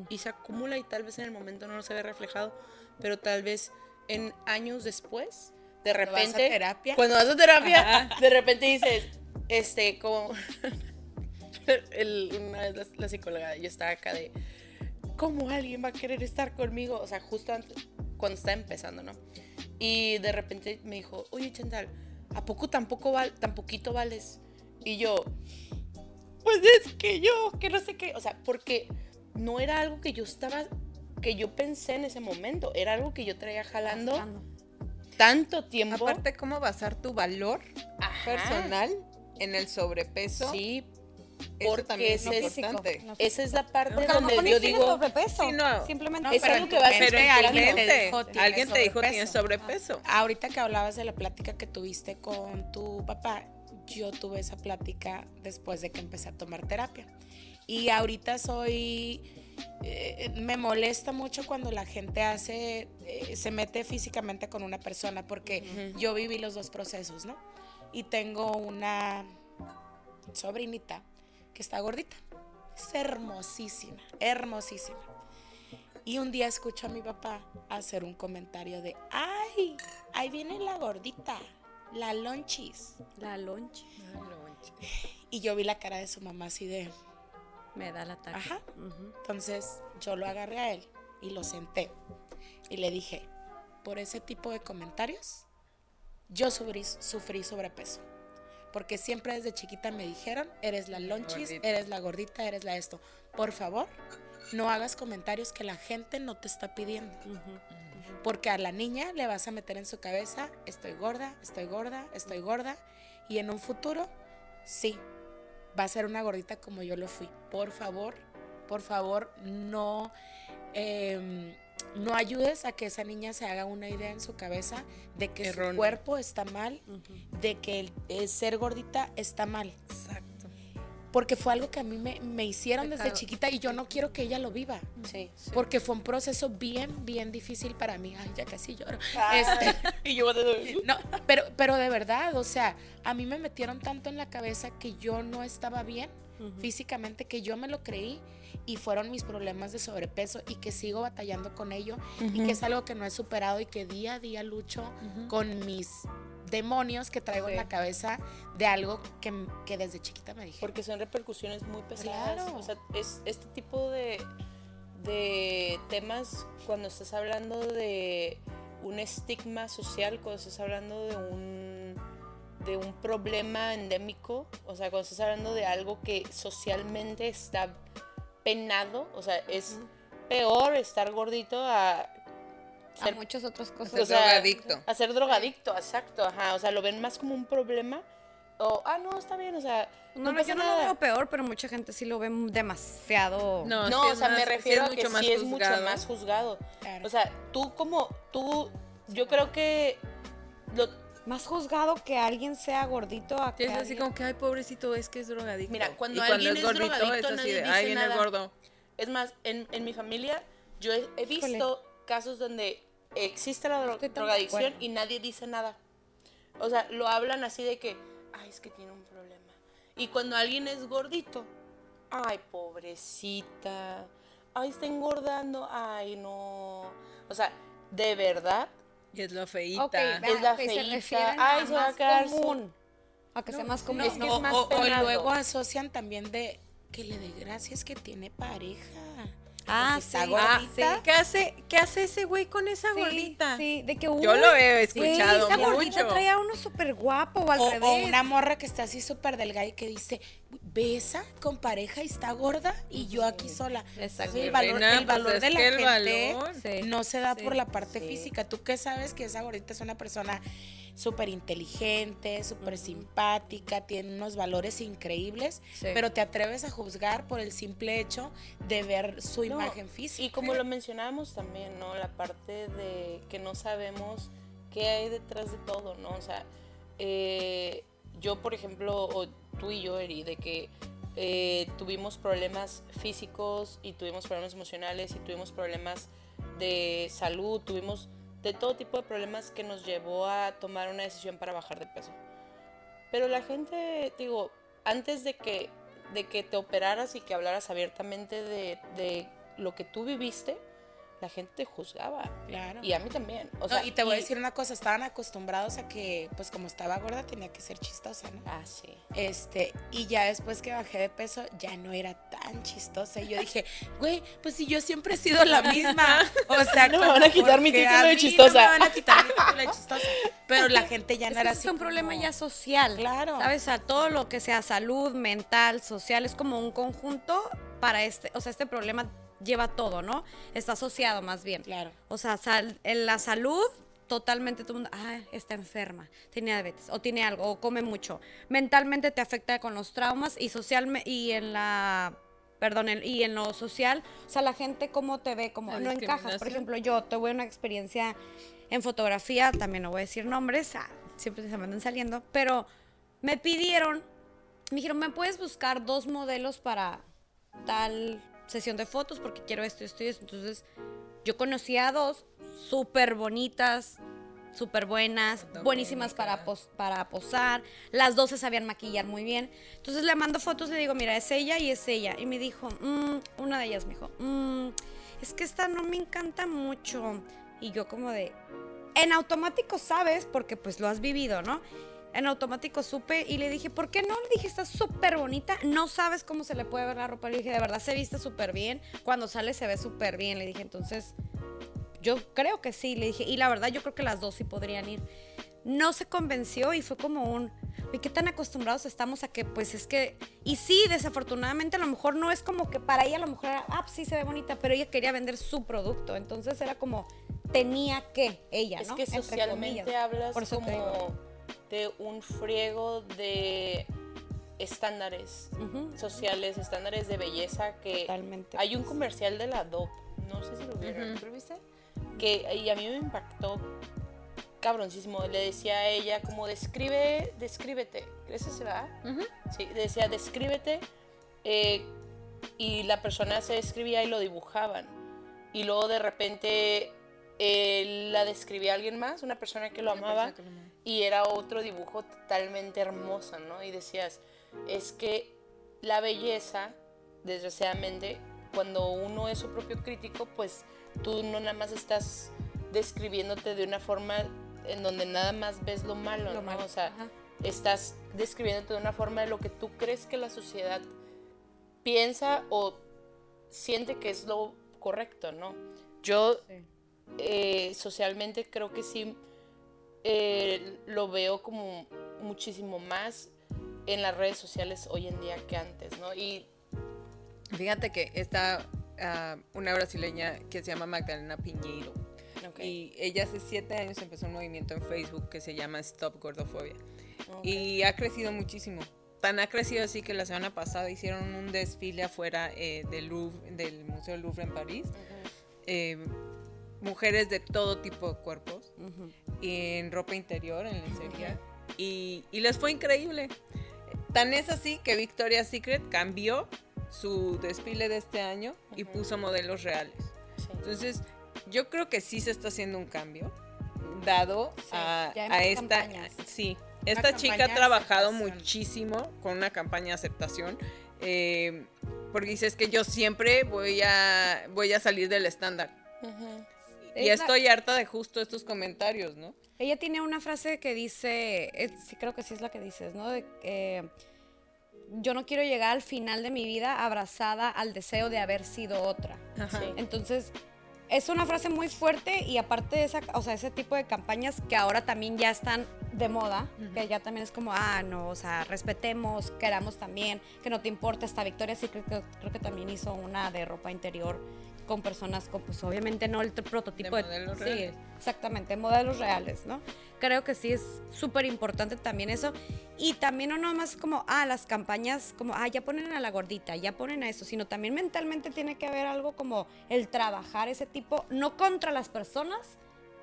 Y se acumula y tal vez en el momento no se ve reflejado, pero tal vez en años después, de Cuando vas a repente, terapia. cuando vas a terapia, de repente dices, este, como, el- una vez la, la psicóloga, yo estaba acá de, ¿cómo alguien va a querer estar conmigo? O sea, justo antes, cuando estaba empezando, ¿no? Y de repente me dijo, oye, Chantal, ¿a poco tampoco val, tan poquito vales? Y yo, pues es que yo, que no sé qué, o sea, porque no era algo que yo estaba, que yo pensé en ese momento, era algo que yo traía jalando tanto tiempo. Aparte, ¿cómo basar tu valor Ajá. personal en el sobrepeso? Sí, porque es es- importante. No, esa es la parte a lo donde yo digo, sobrepeso. Sí, no. Simplemente No, es pero algo que Pero en tu alguien te dijo, alguien te dijo sobrepeso. tienes sobrepeso. Ahorita que hablabas de la plática que tuviste con tu papá, yo tuve esa plática después de que empecé a tomar terapia. Y ahorita soy... eh, me molesta mucho cuando la gente hace, eh, se mete físicamente con una persona, porque yo viví los dos procesos, ¿no? Y tengo una sobrinita que está gordita. Es hermosísima, hermosísima. Y un día escucho a mi papá hacer un comentario de, ay, ahí viene la gordita, la lonchis. La lonche Y yo vi la cara de su mamá así de, me da el ataque. Ajá. Entonces yo lo agarré a él y lo senté. Y le dije, por ese tipo de comentarios, yo sufrí, sufrí sobrepeso. Porque siempre desde chiquita me dijeron, eres la lonchis, Gordita. eres la gordita, eres la esto. Por favor, no hagas comentarios que la gente no te está pidiendo. Porque a la niña le vas a meter en su cabeza, estoy gorda, estoy gorda, estoy gorda. Y en un futuro, sí, va a ser una gordita como yo lo fui. Por favor, por favor, no, em, no ayudes a que esa niña se haga una idea en su cabeza de que Errónea. su cuerpo está mal, de que el, el ser gordita está mal. Exacto. Porque fue algo que a mí me, me hicieron desde chiquita y yo no quiero que ella lo viva. sí, sí. Porque fue un proceso bien, bien difícil para mí. Ay, ya casi lloro. Ah. Este, y yo de- no, pero, pero de verdad, o sea, a mí me metieron tanto en la cabeza que yo no estaba bien físicamente, que yo me lo creí y fueron mis problemas de sobrepeso y que sigo batallando con ello y que es algo que no he superado y que día a día lucho con mis demonios que traigo en la cabeza de algo que, que desde chiquita me dijeron. porque son repercusiones muy pesadas. Claro. O sea, es este tipo de, de temas cuando estás hablando de un estigma social, cuando estás hablando de un, de un problema endémico, o sea, cuando estás hablando de algo que socialmente está penado, o sea, es peor estar gordito a A ser muchas otras cosas. Ser o sea, drogadicto. A ser drogadicto, exacto, ajá. O sea, lo ven más como un problema. O, ah, no, está bien, o sea, no, No, pasa yo no lo veo peor, pero mucha gente sí lo ve demasiado. No, No, o es sea, más- me refiero a que sí es mucho más juzgado. Claro. O sea, tú como, tú, yo creo que lo, Más juzgado que alguien sea gordito a que es así alguien- como que, ay, pobrecito, es que es drogadicto. Mira, cuando y cuando alguien es es gordito, drogadicto, es así nadie de, dice ay, viene el nada. gordo. es más, en, en mi familia yo he, he visto casos donde existe la dro- drogadicción y nadie dice nada. O sea, lo hablan así de que, ay, es que tiene un problema. Y cuando alguien es gordito, ay, pobrecita, ay, está engordando, ay, no. O sea, de verdad, Y es lo feíta. Ok, vea, Es la ok, se refieren Ay, a se va a más quedar común. A que sea más común. es que es o, más o- o luego asocian también de que le dé gracias que tiene pareja. Ah, porque está sí. gordita. Ah, ¿Qué hace, ¿Qué hace ese güey con esa Sí, gordita? Sí, de que Yo uy, lo he escuchado esa gordita mucho. trae a uno súper guapo o al O, o revés. una morra que está así súper delgada y que dice, besa con pareja y está gorda y yo aquí sola. Exacto. Sí, el valor, Reina, el pues valor de la gente valor. Sí. no se da Sí, por la parte sí. física. Tú qué sabes que esa gordita es una persona súper inteligente, súper simpática, tiene unos valores increíbles, Sí. pero te atreves a juzgar por el simple hecho de ver su No, imagen física. Y como lo mencionábamos también, ¿no? La parte de que no sabemos qué hay detrás de todo, ¿no? O sea, eh, yo, por ejemplo, o tú y yo, Eri, de que eh, tuvimos problemas físicos y tuvimos problemas emocionales y tuvimos problemas de salud, tuvimos de todo tipo de problemas que nos llevó a tomar una decisión para bajar de peso. Pero la gente, digo, antes de que, de que te operaras y que hablaras abiertamente de, de lo que tú viviste, la gente te juzgaba. Claro. Y a mí también. O No, sea, y te voy a decir una cosa, estaban acostumbrados a que, pues como estaba gorda, tenía que ser chistosa, ¿no? Ah, sí. Este, y ya después que bajé de peso, ya no era tan chistosa. Y yo dije, güey, pues si yo siempre he sido la misma. O sea, No me van a quitar mi título a de chistosa. No me van a quitar mi título de chistosa. pero la gente ya Es no que era así. es un problema ya social. Claro. ¿Sabes? Sea, todo lo que sea salud, mental, social, es como un conjunto para este, o sea, este problema lleva todo, ¿no? Está asociado más bien. Claro. O sea, sal- en la salud, totalmente todo el mundo, ah, está enferma, tiene diabetes, o tiene algo, o come mucho. Mentalmente te afecta con los traumas y socialmente, y en la, perdón, en- y en lo social, o sea, la gente cómo te ve, como no encajas. Por ejemplo, yo tuve una experiencia en fotografía, también no voy a decir nombres, ah, siempre se me andan saliendo, pero me pidieron, me dijeron, ¿me puedes buscar dos modelos para tal sesión de fotos? Porque quiero esto, esto y esto. Entonces, yo conocí a dos súper bonitas, súper buenas, buenísimas para, pos- para posar. Las dos se sabían maquillar muy bien. Entonces le mando fotos, le digo, mira, es ella y es ella. Y me dijo, "Mm", una de ellas me dijo, "Mm, es que esta no me encanta mucho. Y yo como de, en automático sabes, porque pues lo has vivido, ¿no? En automático supe y le dije, ¿por qué no? Le dije, está súper bonita, no sabes cómo se le puede ver la ropa. Le dije, de verdad se viste súper bien, cuando sale se ve súper bien. Le dije, entonces, yo creo que sí, le dije, y la verdad yo creo que las dos sí podrían ir. No se convenció y fue como un, ¿y qué tan acostumbrados estamos a que pues es que, y sí, desafortunadamente a lo mejor no es como que para ella a lo mejor era, ah, sí se ve bonita, pero ella quería vender su producto, entonces era como, tenía que ella, Es ¿no? que socialmente hablas Por eso como de un friego de estándares sociales, estándares de belleza que Totalmente. hay un comercial de la DOP, no sé si lo vieron. ¿tú lo viste? Que y a mí me impactó cabroncísimo, le decía a ella como describe, descríbete, ¿ese se va? Ujú. Sí, decía descríbete eh, y la persona se describía y lo dibujaban y luego de repente eh, la describía alguien más, una persona que lo Una amaba persona que lo amaba. Y era otro dibujo totalmente hermoso, ¿no? Y decías, es que la belleza, desgraciadamente, cuando uno es su propio crítico, pues tú no nada más estás describiéndote de una forma en donde nada más ves lo malo, Lo ¿no? malo, O sea, ajá. estás describiéndote de una forma de lo que tú crees que la sociedad piensa o siente que es lo correcto, ¿no? Yo Sí. eh, socialmente creo que sí eh, lo veo como muchísimo más en las redes sociales hoy en día que antes, ¿no? Y Fíjate que está ah, una brasileña que se llama Magdalena Piñeiro. Y ella hace siete años empezó un movimiento en Facebook que se llama Stop Gordofobia. Y ha crecido muchísimo. Tan ha crecido así que la semana pasada hicieron un desfile afuera eh, del, Louvre, del Museo del Louvre en París. Eh, mujeres de todo tipo de cuerpos. En ropa interior, en lencería. y, y les fue increíble. Tan es así que Victoria's Secret cambió su desfile de este año y puso modelos reales. Sí. Entonces, yo creo que sí se está haciendo un cambio, dado a, esta... campañas. Sí, Una esta chica ha trabajado aceptación. muchísimo con una campaña de aceptación, eh, porque dices que yo siempre voy a, voy a salir del estándar. Ujú. Y Es la- estoy harta de justo estos comentarios, ¿no? Ella tiene una frase que dice, eh, sí creo que sí es la que dices, ¿no? De, eh, yo no quiero llegar al final de mi vida abrazada al deseo de haber sido otra. Ajá. Sí. Entonces, es una frase muy fuerte y aparte de esa, o sea, ese tipo de campañas que ahora también ya están de moda, que ya también es como, ah, no, o sea, respetemos, queramos también, que no te importa esta Victoria, sí creo que, creo que también hizo una de ropa interior con personas con, pues obviamente no el prototipo De de, modelos sí, reales. exactamente, modelos reales, ¿no? Creo que sí es súper importante también eso. Y también no nomás como, ah, las campañas, como, ah, ya ponen a la gordita, ya ponen a eso, sino también mentalmente tiene que haber algo como el trabajar ese tipo, no contra las personas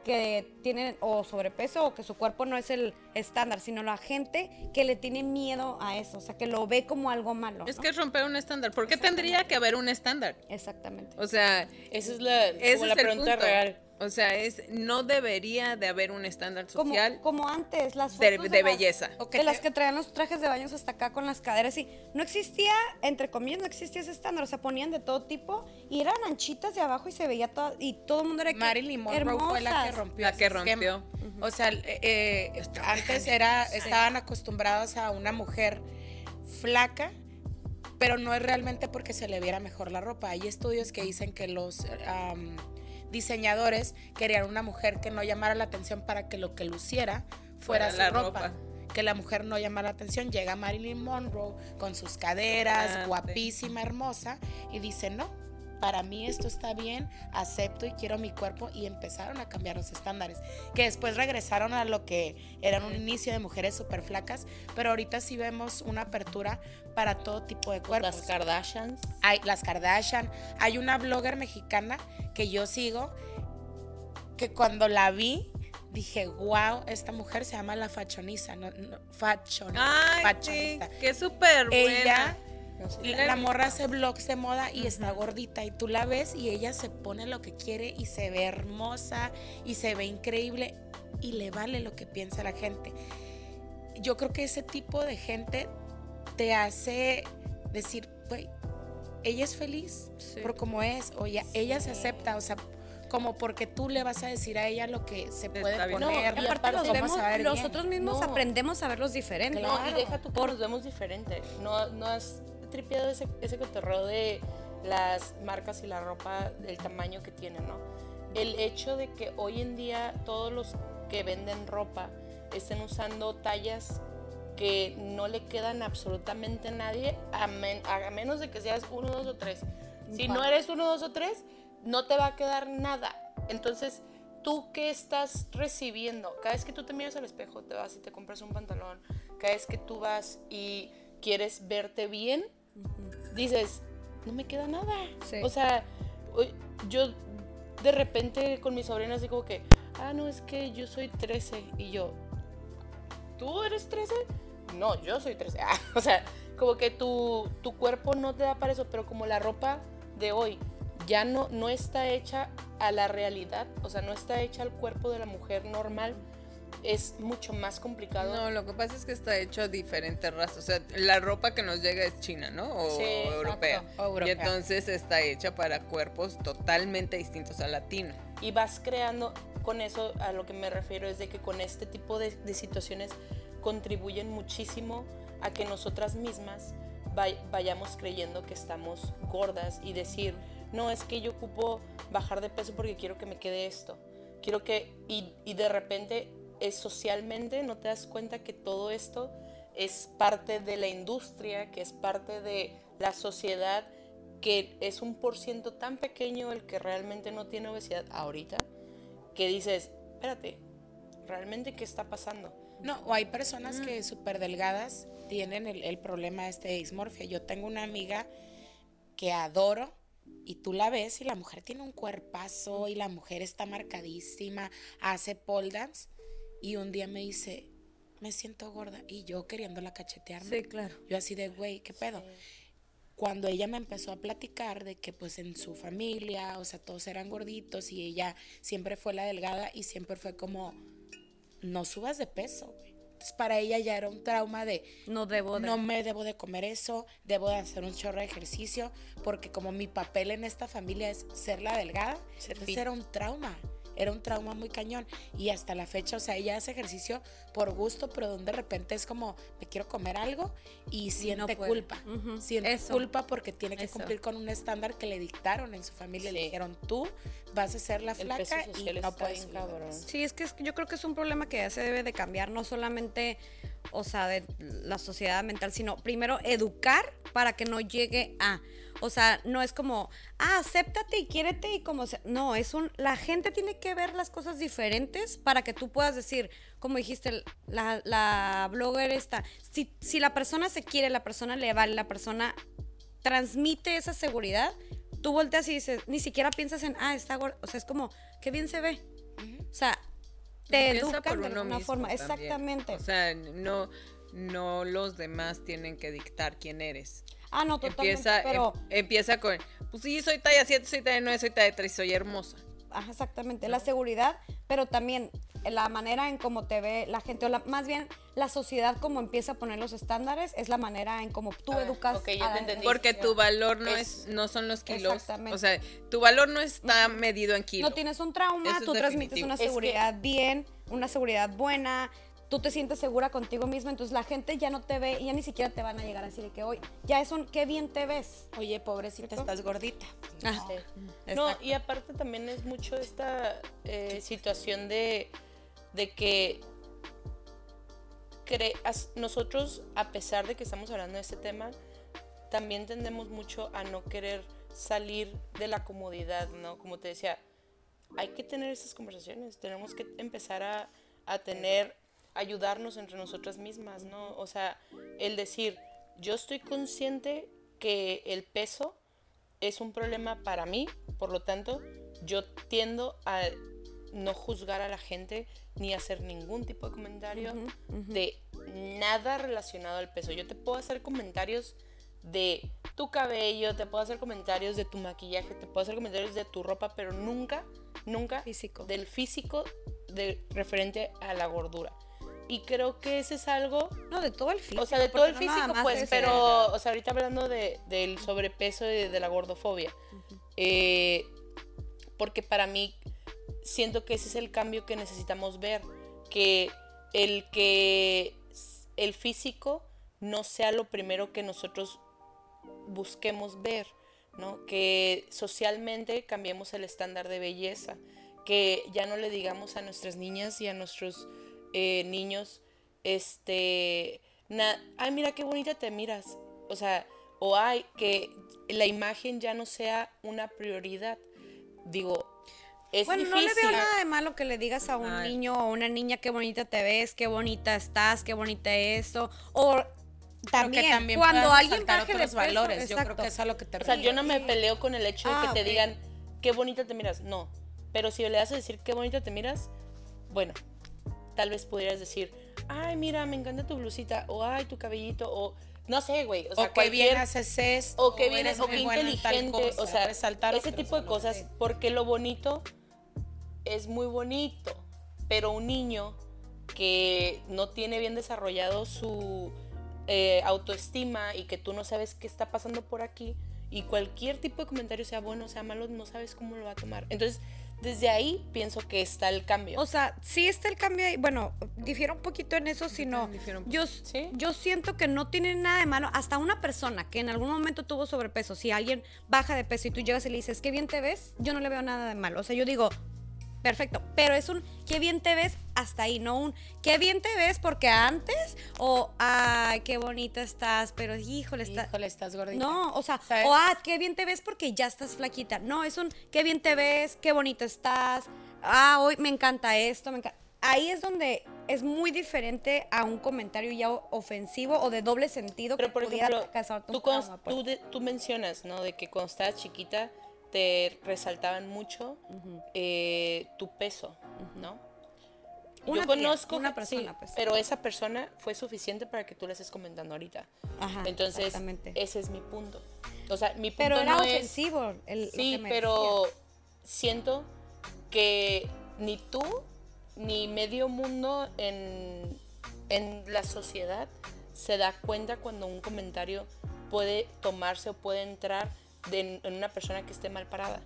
que tienen o sobrepeso o que su cuerpo no es el estándar, sino la gente que le tiene miedo a eso, o sea, que lo ve como algo malo. Es ¿no? que es romper un estándar. ¿Por qué tendría que haber un estándar? Exactamente. O sea, Esa es la, ese es la pregunta punto. real. O sea, es no debería de haber un estándar Como, social como antes, las de, fotos de las- belleza. De las que traían los trajes de baños hasta acá con las caderas y no existía, entre comillas, no existía ese estándar, o sea, ponían de todo tipo y eran anchitas de abajo y se veía todo, y todo el mundo era que Marilyn Monroe fue la que hermosas. rompió La que esquema. rompió. O sea, eh, eh, antes era, estaban acostumbrados a una mujer flaca, pero no es realmente porque se le viera mejor la ropa. Hay estudios que dicen que los diseñadores querían una mujer que no llamara la atención para que lo que luciera fuera, Fuera su la ropa. ropa. Que la mujer no llamara la atención. Llega Marilyn Monroe con sus caderas, Ah, sí. guapísima, hermosa, y dice, no, para mí esto está bien, acepto y quiero mi cuerpo y empezaron a cambiar los estándares, que después regresaron a lo que eran un inicio de mujeres súper flacas, pero ahorita sí vemos una apertura para todo tipo de cuerpos. Las Kardashians. Hay las Kardashian, hay una blogger mexicana que yo sigo, que cuando la vi dije, wow, esta mujer se llama la fachoniza, no, no, fachon- Ay, fachonista. que es súper Ella buena. No sé. la, la morra hace vlogs de moda y está gordita y tú la ves y ella se pone lo que quiere y se ve hermosa y se ve increíble y le vale lo que piensa la gente. Yo creo que ese tipo de gente te hace decir, güey, ella es feliz Sí. por como es, o ya- ella se acepta, o sea, como porque tú le vas a decir a ella lo que se puede poner, No, y Aparte, aparte los cómo vemos, se va a ver bien. nosotros mismos No. aprendemos a verlos diferentes. No, Claro. y deja tú que nos vemos diferente. No, no has tripeado ese, ese cotorreo de las marcas y la ropa del tamaño que tienen, ¿no? El hecho de que hoy en día todos los que venden ropa estén usando tallas que no le quedan absolutamente a nadie, a, men- a menos de que seas uno, dos o tres. Si no eres uno, dos o tres, no te va a quedar nada. Entonces, ¿tú qué estás recibiendo? Cada vez que tú te miras al espejo, te vas y te compras un pantalón, cada vez que tú vas y quieres verte bien, dices, no me queda nada. Sí. O sea, yo de repente con mis sobrinas digo que, ah, no, es que yo soy 13 y yo, ¿tú eres 13? No, yo soy 13. Ah, o sea, como que tu, tu cuerpo no te da para eso, pero como la ropa de hoy ya no, no está hecha a la realidad, o sea, no está hecha al cuerpo de la mujer normal, es mucho más complicado. No, lo que pasa es que está hecho a diferentes razas. O sea, la ropa que nos llega es china, ¿no? O Sí, europea. O europea. Y entonces está hecha para cuerpos totalmente distintos al latino. y vas creando con eso a lo que me refiero es de que con este tipo de, de situaciones contribuyen muchísimo a que nosotras mismas vay- vayamos creyendo que estamos gordas y decir no es que yo ocupo bajar de peso porque quiero que me quede esto quiero que y, y de repente es socialmente no te das cuenta que todo esto es parte de la industria que es parte de la sociedad que es un por ciento tan pequeño el que realmente no tiene obesidad ahorita, que dices, espérate, ¿realmente qué está pasando? No, o hay personas que súper delgadas tienen el, el problema este de dismorfia. Yo tengo una amiga que adoro y tú la ves y la mujer tiene un cuerpazo y la mujer está marcadísima, hace pole dance y un día me dice, me siento gorda y yo queriéndola cachetearme. Sí, claro. Yo así de, güey, ¿qué pedo? Cuando ella me empezó a platicar de que pues en su familia, o sea, todos eran gorditos y ella siempre fue la delgada y siempre fue como, no subas de peso, güey. Entonces para ella ya era un trauma de, No debo de. no me debo de comer eso, debo de hacer un chorro de ejercicio, porque como mi papel en esta familia es ser la delgada, Ser entonces fit. era un trauma, era un trauma muy cañón. Y hasta la fecha, o sea, ella hace ejercicio por gusto, pero donde de repente es como, me quiero comer algo y siente culpa. Siente eso. culpa porque tiene que Eso. cumplir con un estándar que le dictaron en su familia. Le dijeron, tú vas a ser la flaca y social no puedes bien subir de cabrón. peso". Sí, es que es- yo creo que es un problema que ya se debe de cambiar, no solamente, o sea, de la sociedad mental, sino primero educar para que no llegue a, o sea, no es como, ah, acéptate y quiérete y como, se- no, es un, la gente tiene que ver las cosas diferentes para que tú puedas decir, como dijiste, la, la blogger esta, si, si la persona se quiere, la persona le vale, la persona transmite esa seguridad, tú volteas y dices, ni siquiera piensas en, ah, está gorda, o sea, es como, qué bien se ve. O sea, te educan de alguna forma. también. Exactamente. O sea, no, no los demás tienen que dictar quién eres. ah, no, totalmente. Empieza, pero, em- empieza con, pues sí, soy talla 7, soy talla 9, soy talla 3, soy hermosa. ajá, exactamente. La seguridad, pero también la manera en cómo te ve la gente, o la- más bien la sociedad como empieza a poner los estándares, es la manera en cómo tú Ah, educas. ok, ya a te la- entendí. Porque tu valor no Es- es, no son los kilos. Exactamente. O sea, tu valor no está medido en kilos. No tienes un trauma, Eso tú transmites definitivo. una Es que- seguridad bien, una seguridad buena, tú te sientes segura contigo misma, entonces la gente ya no te ve y ya ni siquiera te van a llegar a decir que hoy, ya es un, qué bien te ves. Oye, pobrecita, estás gordita. Ajá. Sí. No, y aparte también es mucho esta eh, situación de, de que nosotros, a pesar de que estamos hablando de este tema, también tendemos mucho a no querer salir de la comodidad, ¿no? Como te decía, hay que tener esas conversaciones, tenemos que empezar a, a tener, ayudarnos entre nosotras mismas, ¿no? O sea, el decir, yo estoy consciente que el peso es un problema para mí, por lo tanto, yo tiendo a no juzgar a la gente ni hacer ningún tipo de comentario de nada relacionado al peso. Yo te puedo hacer comentarios de tu cabello, te puedo hacer comentarios de tu maquillaje, te puedo hacer comentarios de tu ropa, pero nunca, nunca Físico. del físico de referente a la gordura. Y creo que ese es algo No, de todo el físico. o sea, de todo el no físico, pues, es- pero, o sea, ahorita hablando de, del sobrepeso y de, de la gordofobia. eh, porque para mí siento que ese es el cambio que necesitamos ver. Que el que el físico no sea lo primero que nosotros busquemos ver, ¿no? Que socialmente cambiemos el estándar de belleza, que ya no le digamos a nuestras niñas y a nuestros eh, niños, este, na- ay, mira qué bonita te miras, o sea, o ay, que la imagen ya no sea una prioridad. Digo, es Bueno, difícil. no le veo nada de malo que le digas a un Ay. niño o a una niña qué bonita te ves, qué bonita estás, qué bonita eso. O también, también cuando alguien baje de otros peso, valores. Yo creo que es a lo que te O sea, yo no me refieres. peleo con el hecho de que Ah, te ok. digan qué bonita te miras. No. Pero si le das a decir qué bonita te miras, bueno, tal vez pudieras decir, ay, mira, me encanta tu blusita, o ay, tu cabellito, o no sé, güey. O sea, o que bien haces esto. o que bien, o que inteligente, cosa, o sea, resaltar ese tipo de cosas, porque lo bonito es muy bonito, pero un niño que no tiene bien desarrollado su eh, autoestima y que tú no sabes qué está pasando por aquí y cualquier tipo de comentario sea bueno o sea malo, no sabes cómo lo va a tomar. Entonces, desde ahí pienso que está el cambio. O sea, sí está el cambio ahí. Bueno, difiero un poquito en eso, sino también difiero un yo, ¿Sí? yo siento que no tiene nada de malo. Hasta una persona que en algún momento tuvo sobrepeso, si alguien baja de peso y tú llegas y le dices, qué bien te ves, yo no le veo nada de malo. O sea, yo digo, perfecto, pero es un, qué bien te ves hasta ahí, no un, qué bien te ves porque antes, o, ay, qué bonita estás, pero híjole, está... Híjole, estás gordita. No, o sea, ¿Sabes? o ah, qué bien te ves porque ya estás flaquita. No, es un qué bien te ves, qué bonita estás. Ah, hoy me encanta esto, me encanta. Ahí es donde es muy diferente a un comentario ya ofensivo o de doble sentido Pero que por pudiera ejemplo, tú, trauma, pues. tú, tú mencionas, ¿no? De que cuando estabas chiquita te resaltaban mucho eh, tu peso, ¿no? Una Yo conozco una persona, sí, pues. pero esa persona fue suficiente para que tú le estés comentando ahorita. Ajá, Entonces, ese es mi punto. O sea, mi punto pero era no es ofensivo lo Sí, que me pero decía. siento que ni tú ni medio mundo en, en la sociedad se da cuenta cuando un comentario puede tomarse o puede entrar de- en una persona que esté mal parada.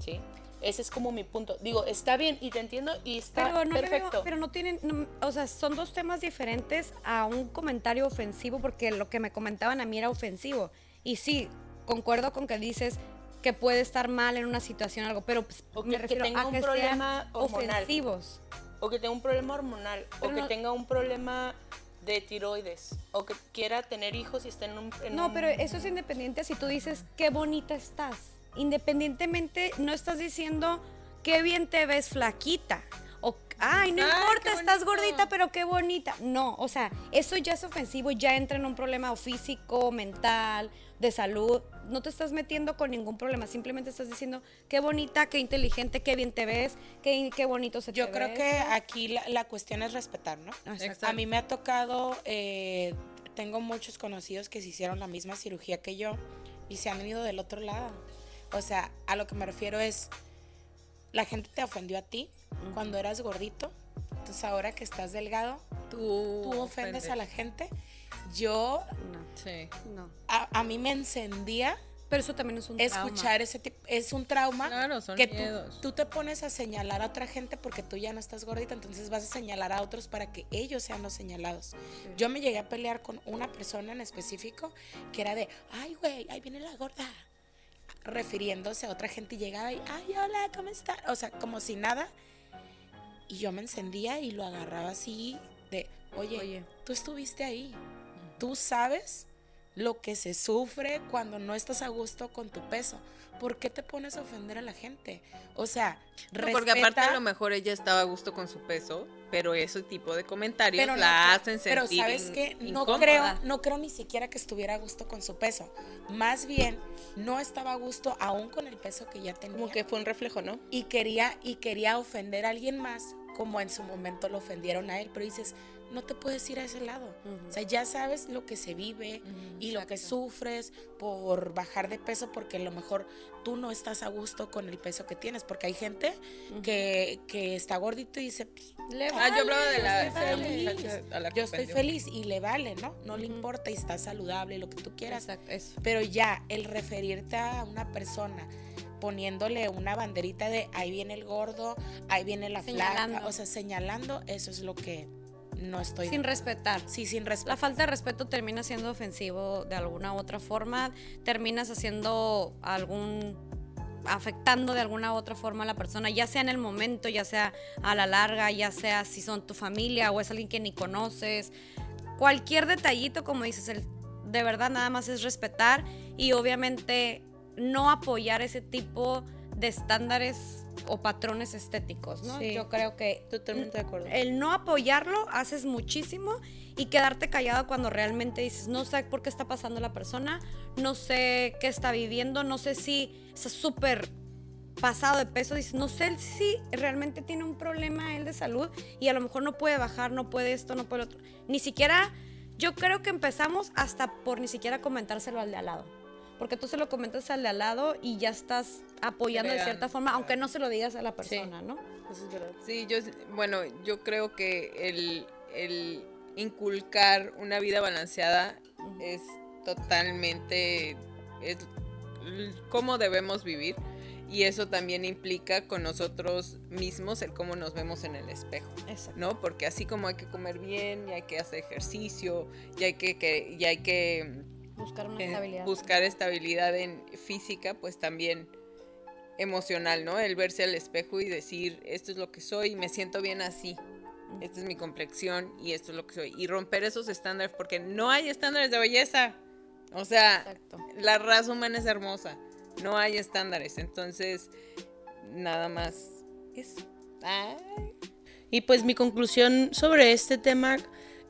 ¿Sí? Ese es como mi punto. Digo, está bien y te entiendo y está Pero no, veo- perfecto. pero no tienen, no, o sea, son dos temas diferentes a un comentario ofensivo porque lo que me comentaban a mí era ofensivo. Y sí, concuerdo con que dices que puede estar mal en una situación o algo, pero pues, O que- me que tenga a un que problema sean hormonal. ofensivos. O que tenga un problema hormonal, o que no- tenga un problema de tiroides, o que quiera tener hijos y esté en un... en No, un- pero eso es independiente si tú dices qué bonita estás. Independientemente, no estás diciendo qué bien te ves flaquita. O, ay, no Ay, importa, estás gordita, pero qué bonita. No, o sea, eso ya es ofensivo, ya entra en un problema físico, mental, de salud. No te estás metiendo con ningún problema, simplemente estás diciendo qué bonita, qué inteligente, qué bien te ves, qué, qué bonito se Yo te creo que aquí la, la cuestión es respetar, ¿no? Exacto. A mí me ha tocado, eh, tengo muchos conocidos que se hicieron la misma cirugía que yo y se han ido del otro lado. O sea, a lo que me refiero es, la gente te ofendió a ti cuando eras gordito, entonces ahora que estás delgado, Tú, tú ofendes a la gente. Yo, No, Sí. no. a, a mí me encendía Pero eso también es un escuchar ese tipo, es un trauma Claro, son que tú- miedos. Tú, te pones a señalar a otra gente porque tú ya no estás gordita, entonces vas a señalar a otros para que ellos sean los señalados. Yo me llegué a pelear con una persona en específico que era de, ay, güey, ahí viene la gorda. Refiriéndose a otra gente y llegaba y, ay, hola, ¿cómo estás? O sea, como si nada. Y yo me encendía y lo agarraba así de, oye, Oye. tú estuviste ahí. Tú sabes lo que se sufre cuando no estás a gusto con tu peso. ¿Por qué te pones a ofender a la gente? O sea, No, porque aparte respeta, a lo mejor ella estaba a gusto con su peso, pero ese tipo de comentarios pero la hacen Pero sentir sabes in- no incómoda. creo, no creo ni siquiera que estuviera a gusto con su peso. Más bien, no estaba a gusto aún con el peso que ya tenía. Como que fue un reflejo, ¿no? y quería y quería ofender a alguien más como en su momento lo ofendieron a él, pero dices, no te puedes ir a ese lado. O sea, ya sabes lo que se vive y lo que sufres por bajar de peso porque a lo mejor tú no estás a gusto con el peso que tienes, porque hay gente que, que está gordito y dice, "Pues, Ah, yo hablaba de la, estoy de la feliz". muchacha a la que Yo estoy feliz y le vale, ¿no? No le importa y está saludable, lo que tú quieras. Exacto, eso. Pero ya el referirte a una persona poniéndole una banderita de ahí viene el gordo, ahí viene la flaca, Señalando. o sea, señalando, eso es lo que no estoy Sin respetar. sí, sin La respeto. falta de respeto termina siendo ofensivo de alguna u otra forma, terminas haciendo algún afectando de alguna u otra forma a la persona, ya sea en el momento, ya sea a la larga, ya sea si son tu familia o es alguien que ni conoces. Cualquier detallito, como dices, el, de verdad nada más es respetar y obviamente no apoyar ese tipo de estándares o patrones estéticos, ¿no? Sí. Yo creo que Totalmente de acuerdo. el no apoyarlo haces muchísimo y quedarte callado cuando realmente dices, no sé por qué está pasando la persona, no sé qué está viviendo, no sé si está súper pasado de peso, dices, no sé si realmente tiene un problema él de salud y a lo mejor no puede bajar, no puede esto, no puede lo otro. Ni siquiera, yo creo que empezamos hasta por ni siquiera comentárselo al de al lado. Porque tú se lo comentas al de al lado y ya estás apoyando de cierta forma, aunque no se lo digas a la persona, ¿no? Eso es verdad. Sí, yo, bueno, yo creo que el, el inculcar una vida balanceada es totalmente es cómo debemos vivir y eso también implica con nosotros mismos el cómo nos vemos en el espejo. Exacto. ¿no? Porque así como hay que comer bien, y hay que hacer ejercicio, y hay que, que- y hay que Buscar una eh, estabilidad. buscar estabilidad en física, pues también emocional, ¿no? El verse al espejo y decir, esto es lo que soy y me siento bien así. Esta es mi complexión y esto es lo que soy. Y romper esos estándares, porque no hay estándares de belleza. O sea, Exacto. la raza humana es hermosa. No hay estándares. Entonces, nada más eso. Ay. Y pues mi conclusión sobre este tema,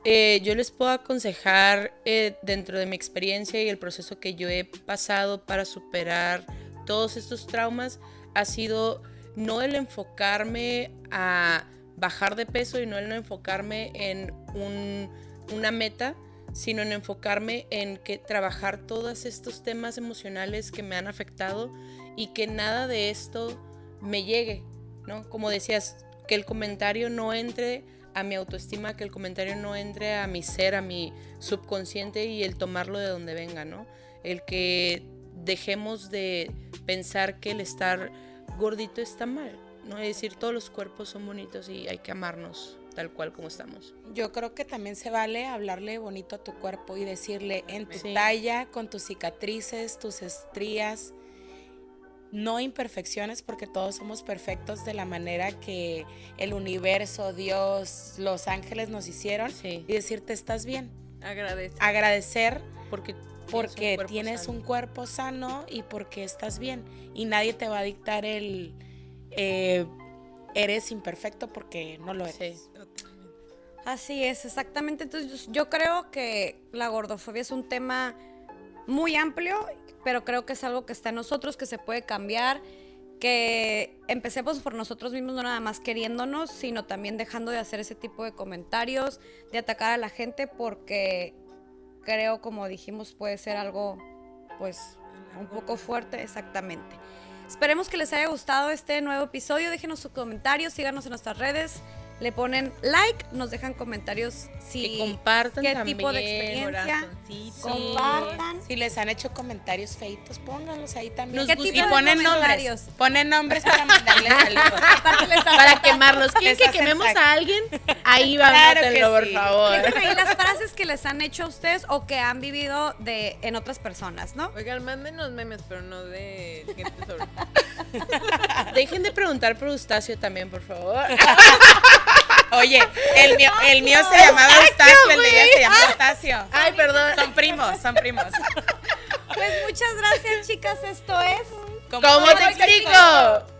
eh, yo les puedo aconsejar eh, dentro de mi experiencia y el proceso que yo he pasado para superar todos estos traumas, ha sido no el enfocarme a bajar de peso y no el enfocarme en un- una meta, sino en enfocarme en que trabajar todos estos temas emocionales que me han afectado y que nada de esto me llegue, ¿no? Como decías, que el comentario no entre a mi autoestima, que el comentario no entre a mi ser, a mi subconsciente y el tomarlo de donde venga, ¿no? El que dejemos de pensar que el estar gordito está mal, ¿no? Es decir, todos los cuerpos son bonitos y hay que amarnos tal cual como estamos. Yo creo que también se vale hablarle bonito a tu cuerpo y decirle en tu Sí. talla, con tus cicatrices, tus estrías, no imperfecciones, porque todos somos perfectos de la manera que el universo, Dios, los ángeles nos hicieron, Sí. y decirte estás bien. Agradece. Agradecer Porque porque cuerpo tienes sano. un cuerpo sano y porque estás bien. Y nadie te va a dictar el eh, eres imperfecto porque no lo eres. Sí. Así es, exactamente. Entonces yo creo que la gordofobia es un tema muy amplio, pero creo que es algo que está en nosotros, que se puede cambiar, que empecemos por nosotros mismos, no nada más queriéndonos, sino también dejando de hacer ese tipo de comentarios, de atacar a la gente, porque creo, como dijimos, puede ser algo, pues, un poco fuerte, exactamente. Esperemos que les haya gustado este nuevo episodio. Déjenos sus comentarios, síganos en nuestras redes. Le ponen like, nos dejan comentarios si Que compartan qué también. tipo de experiencia. corazoncitos. Compartan. Si les han hecho comentarios feitos, pónganlos ahí también. Nos ¿Qué gusta- y de ponen comentarios? nombres. Ponen nombres para mandarles saludos. Para quemarlos. ¿Quieren que quememos a alguien? Ahí va, Claro que mátenlo, por sí. favor. Dejen ahí las frases que les han hecho a ustedes o que han vivido de en otras personas, ¿no? Oigan, mándenos memes, pero no de gente sobre. Dejen de preguntar por Eustacio también, por favor. Oye, el mío, el mío se llamaba Eustacio, el de ella se llama Eustacio. Ay, perdón. Son primos, son primos. Pues muchas gracias, chicas. Esto es. ¿Cómo te explico?